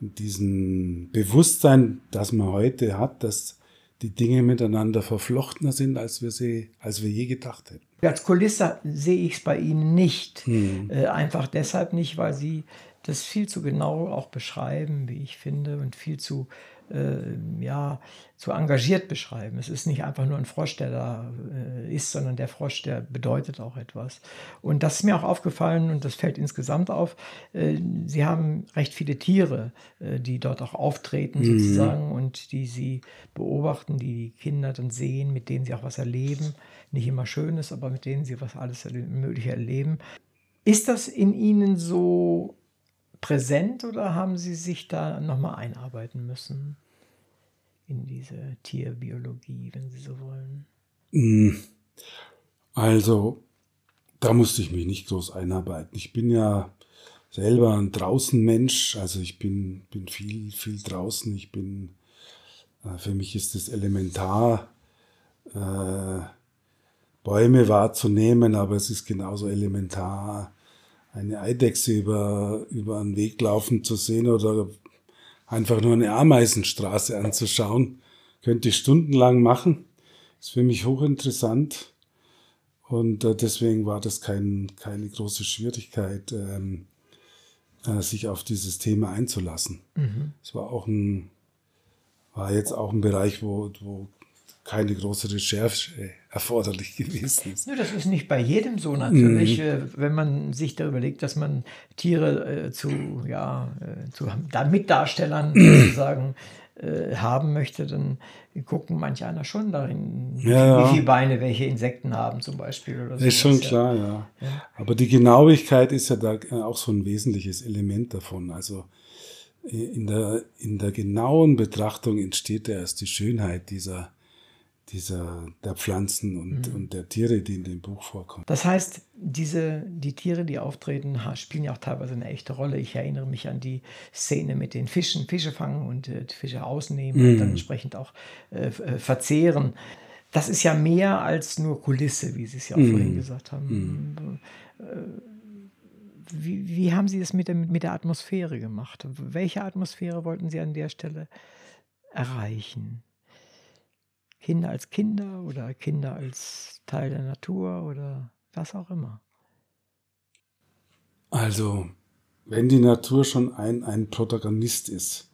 in diesem Bewusstsein, das man heute hat, dass die Dinge miteinander verflochtener sind, als wir sie, als wir je gedacht hätten. Als Kulisse sehe ich es bei Ihnen nicht. Hm. Äh, einfach deshalb nicht, weil Sie das viel zu genau auch beschreiben, wie ich finde, und viel zu äh, ja, zu engagiert beschreiben. Es ist nicht einfach nur ein Frosch, der da äh, ist, sondern der Frosch, der bedeutet auch etwas. Und das ist mir auch aufgefallen und das fällt insgesamt auf. Äh, sie haben recht viele Tiere, äh, die dort auch auftreten mhm. sozusagen und die sie beobachten, die die Kinder dann sehen, mit denen sie auch was erleben. Nicht immer Schönes, aber mit denen sie was alles Mögliche erleben. Ist das in Ihnen so präsent oder haben Sie sich da nochmal einarbeiten müssen in diese Tierbiologie, wenn Sie so wollen? Hm. Also, da musste ich mich nicht groß einarbeiten. Ich bin ja selber ein Draußenmensch, also ich bin, bin viel, viel draußen. Ich bin, äh, für mich ist es elementar, äh, Bäume wahrzunehmen, aber es ist genauso elementar, eine Eidechse über, über einen Weg laufen zu sehen oder einfach nur eine Ameisenstraße anzuschauen, könnte ich stundenlang machen. Ist für mich hochinteressant. Und äh, deswegen war das kein, keine große Schwierigkeit, ähm, äh, sich auf dieses Thema einzulassen. Mhm. Es war auch ein, war jetzt auch ein Bereich, wo, wo keine große Recherche erforderlich [LAUGHS] gewesen ist. Ja, das ist nicht bei jedem so natürlich, mhm. wenn man sich da überlegt, dass man Tiere äh, zu, ja, äh, zu Mitdarstellern [CLEARS THROAT] sozusagen äh, haben möchte, dann gucken manch einer schon darin, ja, wie viele Beine welche Insekten haben zum Beispiel. Oder so. Ist schon klar, ja. ja. Aber die Genauigkeit ist ja da auch so ein wesentliches Element davon. Also in der, in der genauen Betrachtung entsteht erst die Schönheit dieser dieser, der Pflanzen und, mhm. und der Tiere, die in dem Buch vorkommen. Das heißt, diese, die Tiere, die auftreten, spielen ja auch teilweise eine echte Rolle. Ich erinnere mich an die Szene mit den Fischen, Fische fangen und äh, Fische ausnehmen mhm. und dann entsprechend auch äh, äh, verzehren. Das ist ja mehr als nur Kulisse, wie Sie es ja auch mhm. vorhin gesagt haben. Mhm. Äh, wie, wie, haben Sie das mit der, mit der Atmosphäre gemacht? Welche Atmosphäre wollten Sie an der Stelle erreichen? Kinder als Kinder oder Kinder als Teil der Natur oder was auch immer. Also, wenn die Natur schon ein, ein Protagonist ist,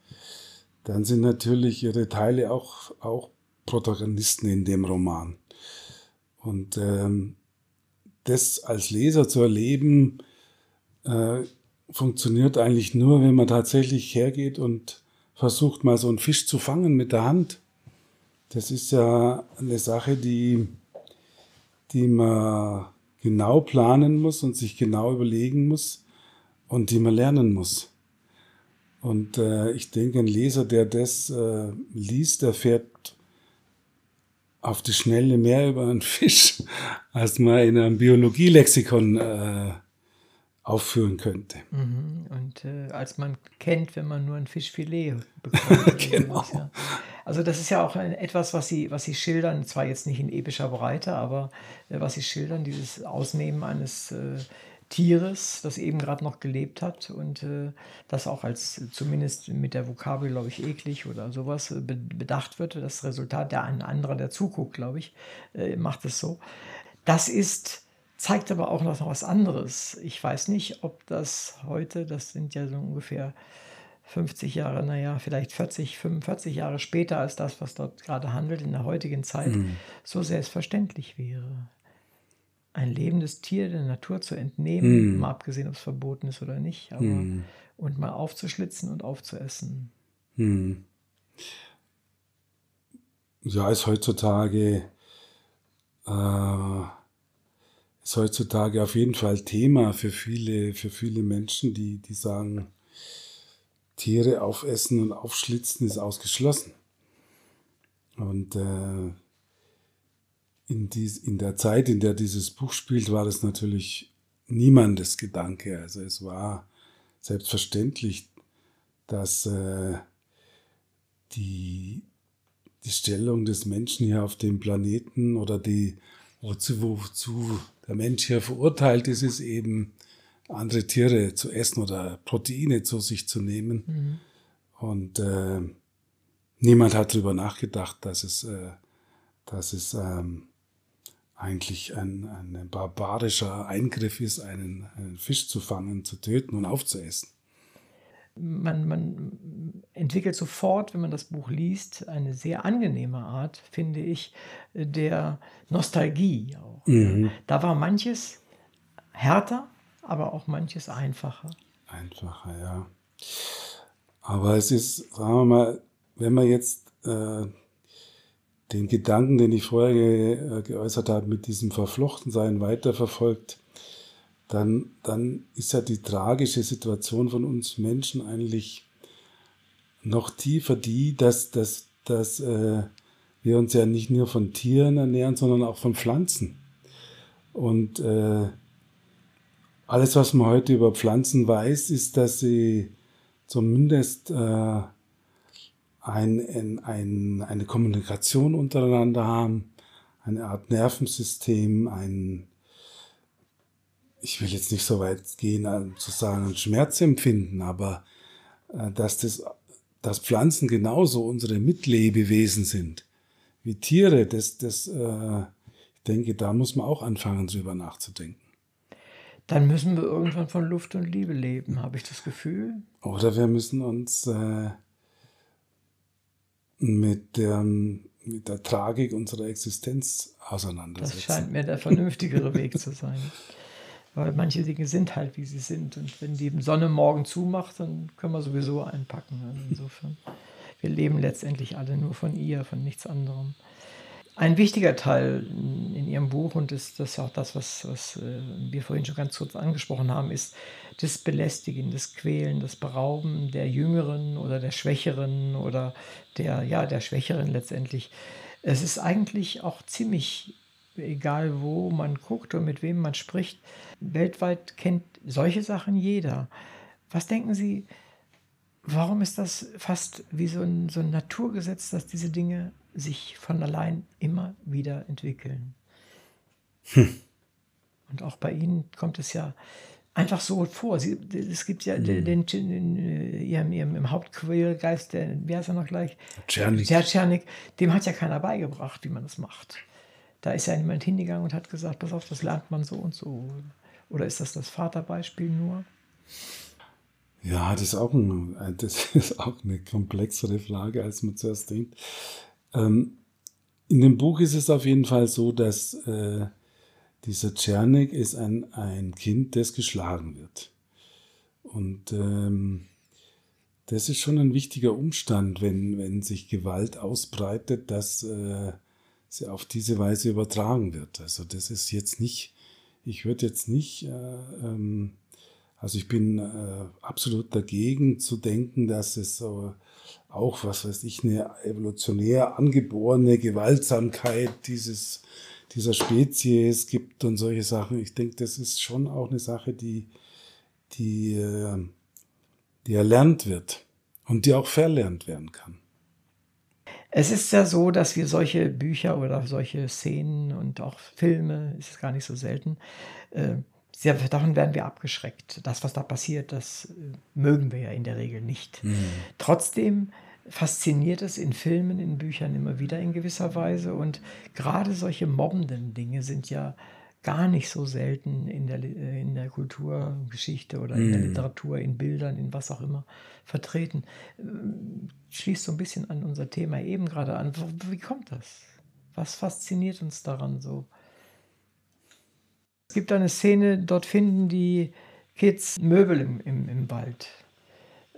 dann sind natürlich ihre Teile auch, auch Protagonisten in dem Roman. Und ähm, das als Leser zu erleben, äh, funktioniert eigentlich nur, wenn man tatsächlich hergeht und versucht mal so einen Fisch zu fangen mit der Hand das ist ja eine Sache, die, die man genau planen muss und sich genau überlegen muss und die man lernen muss. Und äh, ich denke, ein Leser, der das äh, liest, erfährt auf die Schnelle mehr über einen [LAUGHS] Fisch, als man in einem Biologielexikon äh, aufführen könnte. Mhm. Und äh, als man kennt, wenn man nur ein Fischfilet [LAUGHS] bekommt. genau. Ja. Also das ist ja auch etwas, was sie, was sie schildern, zwar jetzt nicht in epischer Breite, aber äh, was sie schildern, dieses Ausnehmen eines äh, Tieres, das eben gerade noch gelebt hat und äh, das auch als zumindest mit der Vokabel, glaube ich, eklig oder sowas äh, be bedacht wird. Das Resultat, der ein anderer, der zuguckt, glaube ich, äh, macht es so. Das ist zeigt aber auch noch was anderes. Ich weiß nicht, ob das heute, das sind ja so ungefähr 50 Jahre, naja, vielleicht 40, 45 Jahre später als das, was dort gerade handelt, in der heutigen Zeit, mhm. so selbstverständlich wäre. Ein lebendes Tier der Natur zu entnehmen, mhm. mal abgesehen, ob es verboten ist oder nicht, aber mhm. und mal aufzuschlitzen und aufzuessen. Mhm. Ja, ist heutzutage äh, ist heutzutage auf jeden Fall Thema für viele, für viele Menschen, die, die sagen, Tiere aufessen und aufschlitzen ist ausgeschlossen. Und äh, in, dies, in der Zeit, in der dieses Buch spielt, war das natürlich niemandes Gedanke. Also es war selbstverständlich, dass äh, die, die Stellung des Menschen hier auf dem Planeten oder die, wozu, wozu der Mensch hier verurteilt ist, ist eben andere Tiere zu essen oder Proteine zu sich zu nehmen. Mhm. Und äh, niemand hat darüber nachgedacht, dass es, äh, dass es ähm, eigentlich ein, ein barbarischer Eingriff ist, einen, einen Fisch zu fangen, zu töten und aufzuessen. Man, man, entwickelt sofort, wenn man das Buch liest, eine sehr angenehme Art, finde ich, der Nostalgie. Auch. Mhm. Da war manches härter, aber auch manches einfacher. Einfacher, ja. Aber es ist, sagen wir mal, wenn man jetzt äh, den Gedanken, den ich vorher ge äh, geäußert habe, mit diesem Verflochtensein weiterverfolgt, dann, dann ist ja die tragische Situation von uns Menschen eigentlich noch tiefer die, dass, dass, dass äh, wir uns ja nicht nur von Tieren ernähren, sondern auch von Pflanzen. Und äh, alles, was man heute über Pflanzen weiß, ist, dass sie zumindest äh, ein, ein, eine Kommunikation untereinander haben, eine Art Nervensystem, ein, ich will jetzt nicht so weit gehen, um zu sagen, ein Schmerzempfinden, aber äh, dass, das, dass Pflanzen genauso unsere Mitlebewesen sind wie Tiere, das, das, äh, ich denke, da muss man auch anfangen, drüber nachzudenken. Dann müssen wir irgendwann von Luft und Liebe leben, habe ich das Gefühl. Oder wir müssen uns äh, mit, der, mit der Tragik unserer Existenz auseinandersetzen. Das scheint mir der vernünftigere Weg zu sein. Weil manche Dinge sind halt, wie sie sind. Und wenn die Sonne morgen zumacht, dann können wir sowieso einpacken. Also insofern, wir leben letztendlich alle nur von ihr, von nichts anderem. Ein wichtiger Teil in Ihrem Buch, und das, das ist auch das, was, was äh, wir vorhin schon ganz kurz angesprochen haben, ist das Belästigen, das Quälen, das Berauben der Jüngeren oder der Schwächeren oder der, ja, der Schwächeren letztendlich. Es ist eigentlich auch ziemlich egal, wo man guckt und mit wem man spricht. Weltweit kennt solche Sachen jeder. Was denken Sie, warum ist das fast wie so ein, so ein Naturgesetz, dass diese Dinge sich von allein immer wieder entwickeln. Hm. Und auch bei Ihnen kommt es ja einfach so vor. Sie, es gibt ja hm. den, den, den, äh, ihrem, ihrem, im Hauptquellgeist, der, wie heißt er noch gleich? Czernik. Der Czernik, dem hat ja keiner beigebracht, wie man das macht. Da ist ja jemand hingegangen und hat gesagt, pass auf, das lernt man so und so. Oder ist das das Vaterbeispiel nur? Ja, das ist auch, ein, das [LAUGHS] ist auch eine komplexere Frage, als man zuerst denkt. Ähm, in dem Buch ist es auf jeden Fall so, dass äh, dieser Czernik ist ein, ein Kind, das geschlagen wird. Und ähm, das ist schon ein wichtiger Umstand, wenn, wenn sich Gewalt ausbreitet, dass äh, sie auf diese Weise übertragen wird. Also das ist jetzt nicht, ich würde jetzt nicht, äh, ähm, also ich bin äh, absolut dagegen zu denken, dass es so auch, was weiß ich, eine evolutionär angeborene Gewaltsamkeit dieses, dieser Spezies gibt und solche Sachen. Ich denke, das ist schon auch eine Sache, die, die, äh, die erlernt wird und die auch verlernt werden kann. Es ist ja so, dass wir solche Bücher oder solche Szenen und auch Filme, ist gar nicht so selten, äh, davon werden wir abgeschreckt. Das, was da passiert, das äh, mögen wir ja in der Regel nicht. Mhm. Trotzdem fasziniert es in Filmen, in Büchern immer wieder in gewisser Weise. Und gerade solche mobbenden Dinge sind ja gar nicht so selten in der, äh, in der Kulturgeschichte oder in der mhm. Literatur, in Bildern, in was auch immer vertreten. Ähm, schließt so ein bisschen an unser Thema eben gerade an. Wie kommt das? Was fasziniert uns daran so? Es gibt eine Szene, dort finden die Kids Möbel im, im, im Wald.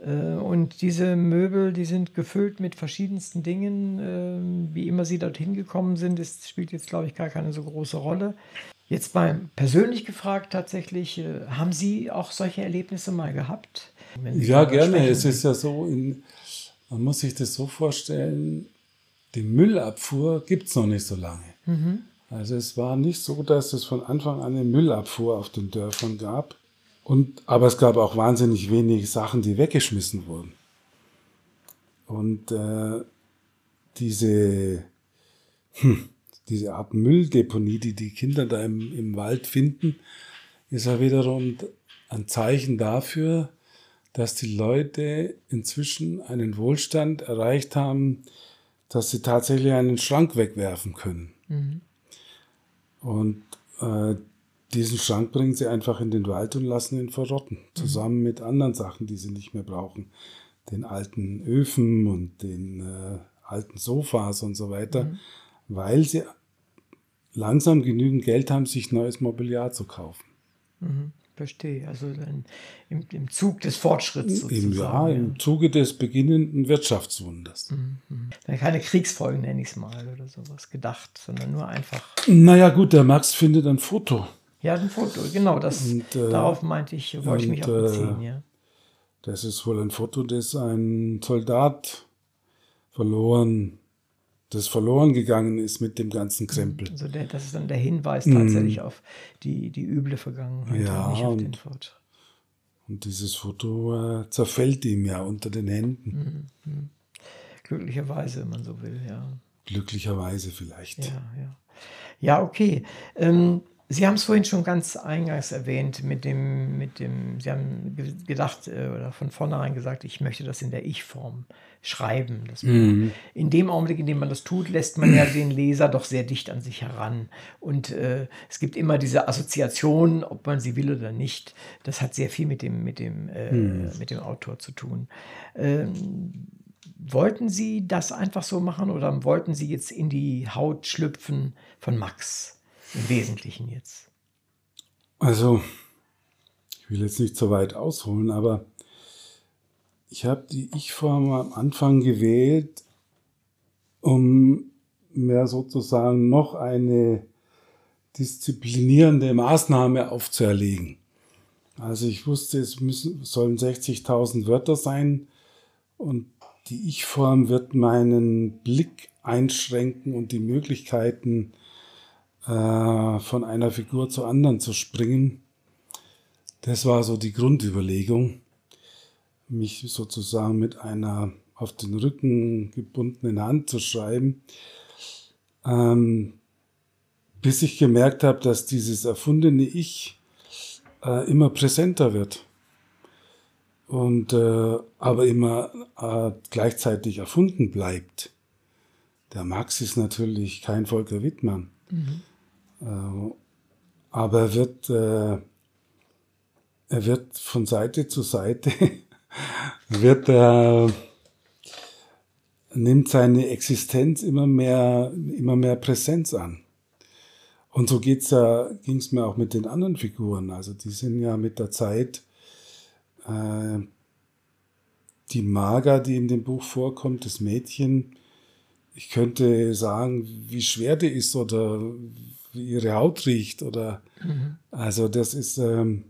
Äh, und diese Möbel, die sind gefüllt mit verschiedensten Dingen. Ähm, wie immer sie dorthin gekommen sind, das spielt jetzt, glaube ich, gar keine so große Rolle. Jetzt mal persönlich gefragt tatsächlich, äh, haben Sie auch solche Erlebnisse mal gehabt? Ja, gerne. Sprechen? Es ist ja so, in, man muss sich das so vorstellen, die Müllabfuhr gibt es noch nicht so lange. Mhm. Also es war nicht so, dass es von Anfang an eine Müllabfuhr auf den Dörfern gab. Und, aber es gab auch wahnsinnig wenig Sachen, die weggeschmissen wurden. Und äh, diese, hm, diese Art Mülldeponie, die die Kinder da im, im Wald finden, ist ja wiederum ein Zeichen dafür, dass die Leute inzwischen einen Wohlstand erreicht haben, dass sie tatsächlich einen Schrank wegwerfen können. Mhm. Und äh, diesen Schrank bringen sie einfach in den Wald und lassen ihn verrotten, mhm. zusammen mit anderen Sachen, die sie nicht mehr brauchen. Den alten Öfen und den äh, alten Sofas und so weiter, mhm. weil sie langsam genügend Geld haben, sich neues Mobiliar zu kaufen. Mhm. Verstehe, also im, im, Zug des Fortschritts sozusagen. Im, ja, im Zuge des beginnenden Wirtschaftswunders. Mhm. mhm. Keine Kriegsfolgen, nenne ich es mal, oder sowas gedacht, sondern nur einfach. Naja, gut, der Max findet ein Foto. Ja, ein Foto, genau, das, und, äh, darauf meinte ich, wollte ich mich auch beziehen, äh, ja. Das ist wohl ein Foto, das ein Soldat verloren das verloren gegangen ist mit dem ganzen Krempel. Also der, das ist dann der Hinweis tatsächlich mm. auf die, die üble Vergangenheit ja, und nicht auf den Fortschritt. Und dieses Foto äh, zerfällt ihm ja unter den Händen. Mm, mm. Glücklicherweise, wenn man so will, ja. Glücklicherweise vielleicht. Ja, ja. Ja, okay. Ähm, Sie haben es vorhin schon ganz eingangs erwähnt mit dem, mit dem, Sie haben gedacht äh, oder von vornherein gesagt, ich möchte das in der Ich-Form schreiben. Mhm. In dem Augenblick, in dem man das tut, lässt man ja den Leser doch sehr dicht an sich heran. Und äh, es gibt immer diese Assoziation, ob man sie will oder nicht. Das hat sehr viel mit dem, mit dem, äh, mhm. mit dem Autor zu tun. Ähm, wollten Sie das einfach so machen oder wollten Sie jetzt in die Haut schlüpfen von Max? Im Wesentlichen jetzt. Also, ich will jetzt nicht so weit ausholen, aber ich habe die Ich-Form am Anfang gewählt, um mir sozusagen noch eine disziplinierende Maßnahme aufzuerlegen. Also ich wusste, es müssen, sollen 60.000 Wörter sein und die Ich-Form wird meinen Blick einschränken und die Möglichkeiten äh, von einer Figur zur anderen zu springen. Das war so die Grundüberlegung, mich sozusagen mit einer auf den Rücken gebundenen Hand zu schreiben, ähm, bis ich gemerkt habe, dass dieses erfundene Ich äh, immer präsenter wird und äh, aber immer äh, gleichzeitig erfunden bleibt. Der Max ist natürlich kein Volker Wittmann. Mhm. Äh, aber er wird, äh, er wird von Seite zu Seite, [LAUGHS] wird er, nimmt seine Existenz immer mehr, immer mehr Präsenz an. Und so geht's ja, ging es mir auch mit den anderen Figuren. Also die sind ja mit der Zeit äh, die Mager, die in dem Buch vorkommt, das Mädchen. Ich könnte sagen, wie schwer die ist oder wie ihre Haut riecht oder mhm. also das ist ähm,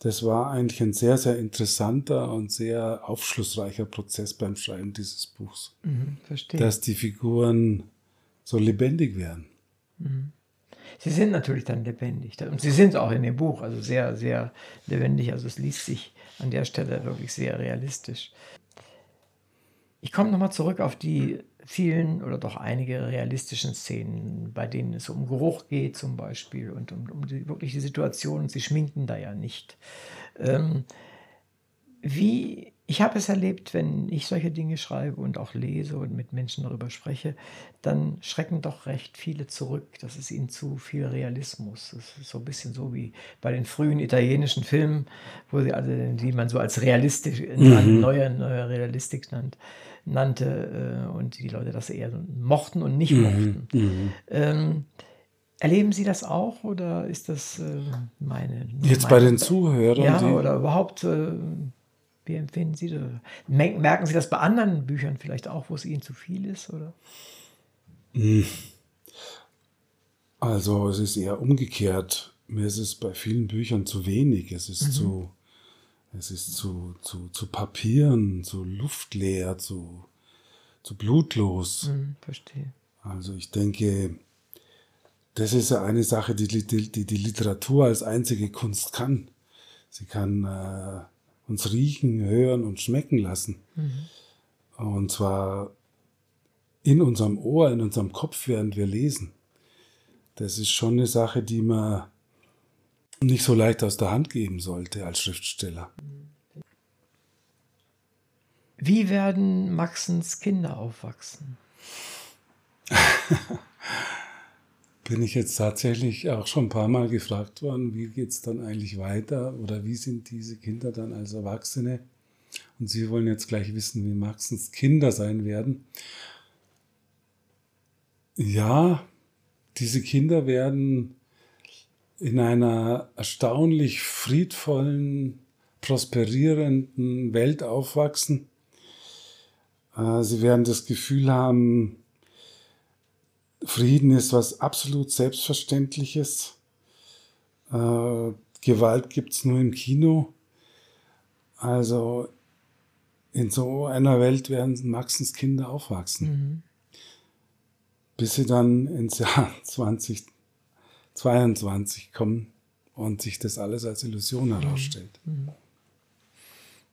das war eigentlich ein sehr sehr interessanter und sehr aufschlussreicher Prozess beim Schreiben dieses Buchs. Mhm, verstehe. Dass die Figuren so lebendig werden. Mhm. Sie sind natürlich dann lebendig und sie sind auch in dem Buch also sehr sehr lebendig. Also es liest sich an der Stelle wirklich sehr realistisch. Ich komme nochmal zurück auf die vielen oder doch einige realistischen Szenen, bei denen es um Geruch geht zum Beispiel und um, um die, wirklich die Situation. Sie schminken da ja nicht. Ähm, wie ich habe es erlebt, wenn ich solche Dinge schreibe und auch lese und mit Menschen darüber spreche, dann schrecken doch recht viele zurück. Das ist ihnen zu viel Realismus. Das ist so ein bisschen so wie bei den frühen italienischen Filmen, wo sie also, die man so als realistisch, mhm. neue, neue Realistik nannt nannte äh, und die Leute das eher mochten und nicht mhm. mochten. Mhm. Ähm, erleben Sie das auch oder ist das äh, meine? Jetzt meine, bei den Zuhörern? Ja, oder überhaupt, äh, wie empfinden Sie das? Merken Sie das bei anderen Büchern vielleicht auch, wo es Ihnen zu viel ist? Oder? Mhm. Also es ist eher umgekehrt. Mir ist es bei vielen Büchern zu wenig. Es ist zu, es ist zu, zu, zu Papieren, zu luftleer, zu, zu blutlos. Hm, verstehe. Also ich denke, das ist ja eine Sache, die die, die, die Literatur als einzige Kunst kann. Sie kann äh, uns riechen, hören und schmecken lassen. Und zwar in unserem Ohr, in unserem Kopf, während wir lesen. Das ist schon eine Sache, die man nicht so leicht aus der Hand geben sollte als Schriftsteller. Wie werden Maxens Kinder aufwachsen? [LAUGHS] Bin ich jetzt tatsächlich auch schon ein paar Mal gefragt worden, wie geht es dann eigentlich weiter oder wie sind diese Kinder dann als Erwachsene? Und Sie wollen jetzt gleich wissen, wie Maxens Kinder sein werden. Ja, diese Kinder werden in einer erstaunlich friedvollen, prosperierenden Welt aufwachsen. Äh, Sie werden das Gefühl haben, Frieden ist was absolut Selbstverständliches. Äh, Gewalt gibt's nur im Kino. Also in so einer Welt werden Maxens Kinder aufwachsen. Bis sie dann ins Jahr [LAUGHS] 2022 kommen und sich das alles als Illusion herausstellt.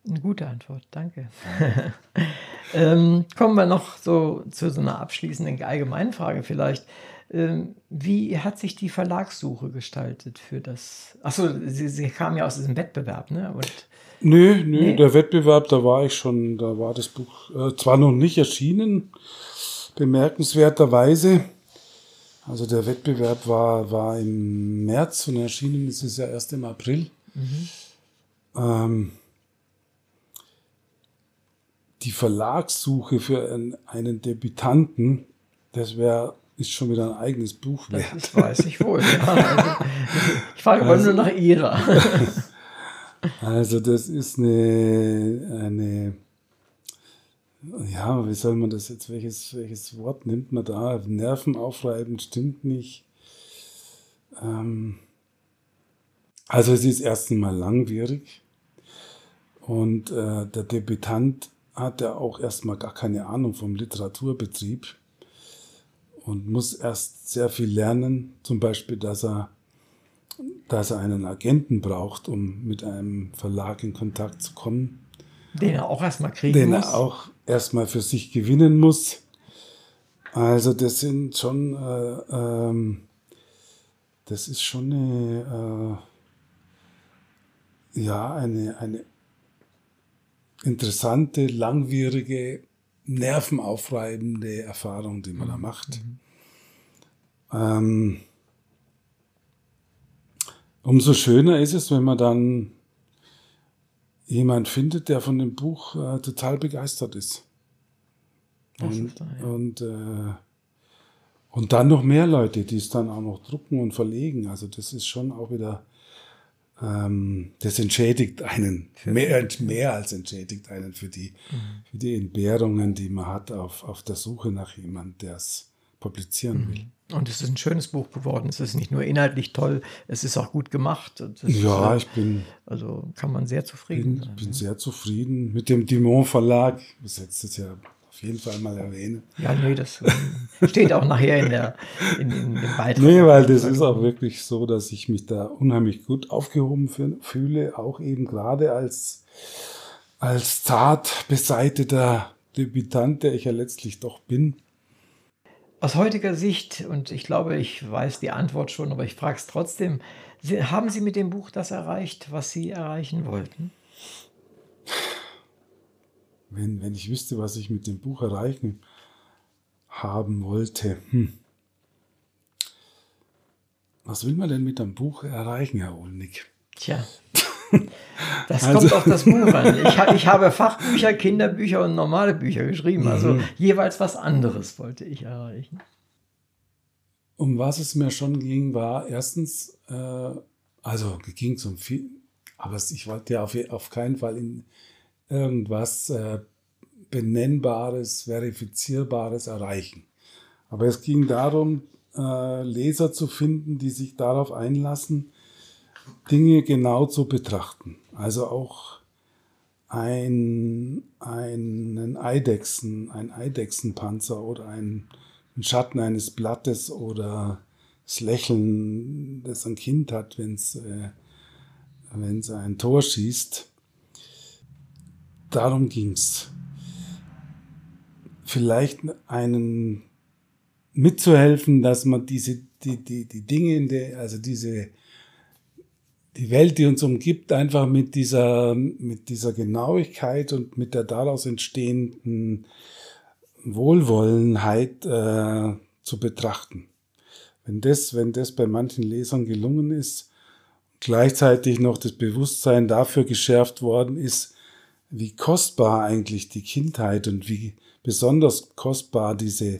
Eine gute Antwort, danke. [LAUGHS] ähm, kommen wir noch so zu so einer abschließenden allgemeinen Frage vielleicht. Ähm, wie hat sich die Verlagssuche gestaltet für das? Achso, Sie, Sie kamen ja aus diesem Wettbewerb, ne? Und Nö, nö, Nee? der Wettbewerb, da war ich schon, da war das Buch äh, zwar noch nicht erschienen, bemerkenswerterweise. Also der Wettbewerb war, war im März und erschienen ist es ja erst im April. Ähm, die Verlagssuche für einen, einen Debütanten, das wäre, ist schon wieder ein eigenes Buch wert. das [LAUGHS] weiß ich wohl. Ja. Also, ich frage aber nur nach Ihrer. [LAUGHS] Also das ist eine, eine, ja, wie soll man das jetzt, welches, welches Wort nimmt man da? Nervenaufreibend stimmt nicht. Ähm, also es ist erstens mal langwierig und äh, der Debütant hat ja auch erstmal gar keine Ahnung vom Literaturbetrieb und muss erst sehr viel lernen, zum Beispiel, dass er dass er einen Agenten braucht, um mit einem Verlag in Kontakt zu kommen, Den er auch erstmal kriegen den muss. er auch erstmal für sich gewinnen muss. Also das sind schon, äh, ähm, das ist schon eine, äh, ja, eine, eine interessante, langwierige, nervenaufreibende Erfahrung, die man da macht. Ähm, umso schöner ist es, wenn man dann jemand findet, der von dem Buch äh, total begeistert ist. Das Und, ist da, ja. und, äh, und dann noch mehr Leute, die es dann auch noch drucken und verlegen. Also das ist schon auch wieder, ähm, das entschädigt einen, mehr, mehr als entschädigt einen für die, Mhm. für die Entbehrungen, die man hat auf, auf der Suche nach jemandem, der es publizieren will. Und es ist ein schönes Buch geworden. Es ist nicht nur inhaltlich toll, es ist auch gut gemacht. Es Ja, ich bin, also kann man sehr zufrieden bin, sein. bin sehr zufrieden mit dem Dimon Verlag. Jetzt das ja jeden Fall mal erwähnen. Ja, nee, das ähm, steht auch nachher in, der, in, in dem Beitrag. Nee, weil das ist auch wirklich so, dass ich mich da unheimlich gut aufgehoben fü- fühle, auch eben gerade als, als zart beseiteter Debütant, der ich ja letztlich doch bin. Aus heutiger Sicht, und ich glaube, ich weiß die Antwort schon, aber ich frage es trotzdem, haben Sie mit dem Buch das erreicht, was Sie erreichen wollten? Wenn, wenn ich wüsste, was ich mit dem Buch erreichen haben wollte. Hm. Was will man denn mit einem Buch erreichen, Herr Olnick? Tja, [LAUGHS] das Also- kommt auf das Buch an. Ich, ha- ich habe [LAUGHS] Fachbücher, Kinderbücher und normale Bücher geschrieben. Also Mhm. jeweils was anderes wollte ich erreichen. Um was es mir schon ging, war erstens, äh, also ging es um viel, aber ich wollte ja auf, auf keinen Fall in irgendwas äh, Benennbares, Verifizierbares erreichen. Aber es ging darum, äh, Leser zu finden, die sich darauf einlassen, Dinge genau zu betrachten. Also auch ein, einen Eidechsen, ein Eidechsenpanzer oder ein, ein Schatten eines Blattes oder das Lächeln, das ein Kind hat, wenn es äh, ein Tor schießt. Darum ging's. Vielleicht einen mitzuhelfen, dass man diese die, die, die Dinge in der, also diese die Welt, die uns umgibt, einfach mit dieser, mit dieser Genauigkeit und mit der daraus entstehenden Wohlwollenheit äh, zu betrachten. Wenn das, wenn das bei manchen Lesern gelungen ist, gleichzeitig noch das Bewusstsein dafür geschärft worden ist, wie kostbar eigentlich die Kindheit und wie besonders kostbar diese,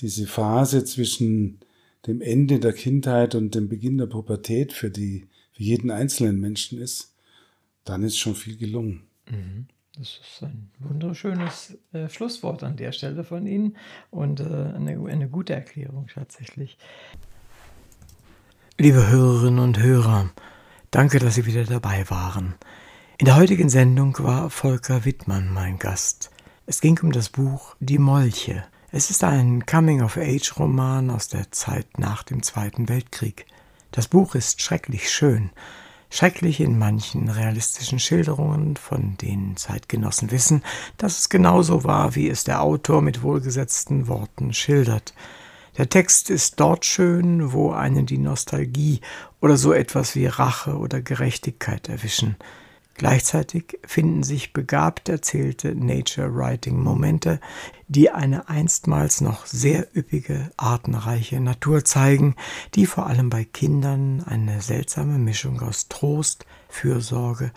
diese Phase zwischen dem Ende der Kindheit und dem Beginn der Pubertät für die für jeden einzelnen Menschen ist, dann ist schon viel gelungen. Mhm. Das ist ein wunderschönes äh, Schlusswort an der Stelle von Ihnen und äh, eine, eine gute Erklärung tatsächlich. Liebe Hörerinnen und Hörer, danke, dass Sie wieder dabei waren. In der heutigen Sendung war Volker Wittmann mein Gast. Es ging um das Buch Die Molche. Es ist ein Coming-of-Age-Roman aus der Zeit nach dem Zweiten Weltkrieg. Das Buch ist schrecklich schön, schrecklich in manchen realistischen Schilderungen, von denen Zeitgenossen wissen, dass es genauso war, wie es der Autor mit wohlgesetzten Worten schildert. Der Text ist dort schön, wo einen die Nostalgie oder so etwas wie Rache oder Gerechtigkeit erwischen. Gleichzeitig finden sich begabt erzählte Nature-Writing-Momente, die eine einstmals noch sehr üppige, artenreiche Natur zeigen, die vor allem bei Kindern eine seltsame Mischung aus Trost, Fürsorge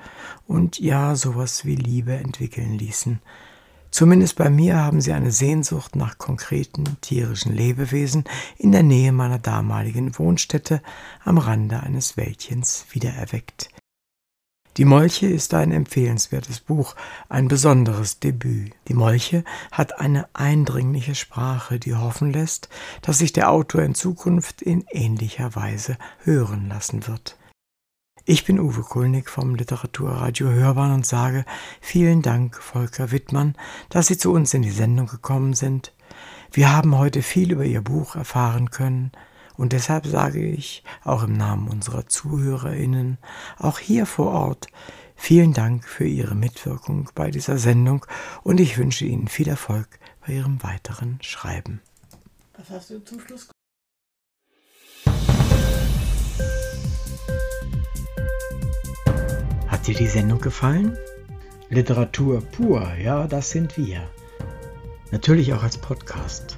und ja sowas wie Liebe entwickeln ließen. Zumindest bei mir haben sie eine Sehnsucht nach konkreten tierischen Lebewesen in der Nähe meiner damaligen Wohnstätte am Rande eines Wäldchens wiedererweckt. Die Molche ist ein empfehlenswertes Buch, ein besonderes Debüt. Die Molche hat eine eindringliche Sprache, die hoffen lässt, dass sich der Autor in Zukunft in ähnlicher Weise hören lassen wird. Ich bin Uwe Kulnig vom Literaturradio Hörbahn und sage vielen Dank, Volker Wittmann, dass Sie zu uns in die Sendung gekommen sind. Wir haben heute viel über Ihr Buch erfahren können, und deshalb sage ich, auch im Namen unserer Zuhörerinnen, auch hier vor Ort, vielen Dank für Ihre Mitwirkung bei dieser Sendung und ich wünsche Ihnen viel Erfolg bei Ihrem weiteren Schreiben. Was hast du zum Schluss Hat dir die Sendung gefallen? Literatur pur, ja, das sind wir. Natürlich auch als Podcast.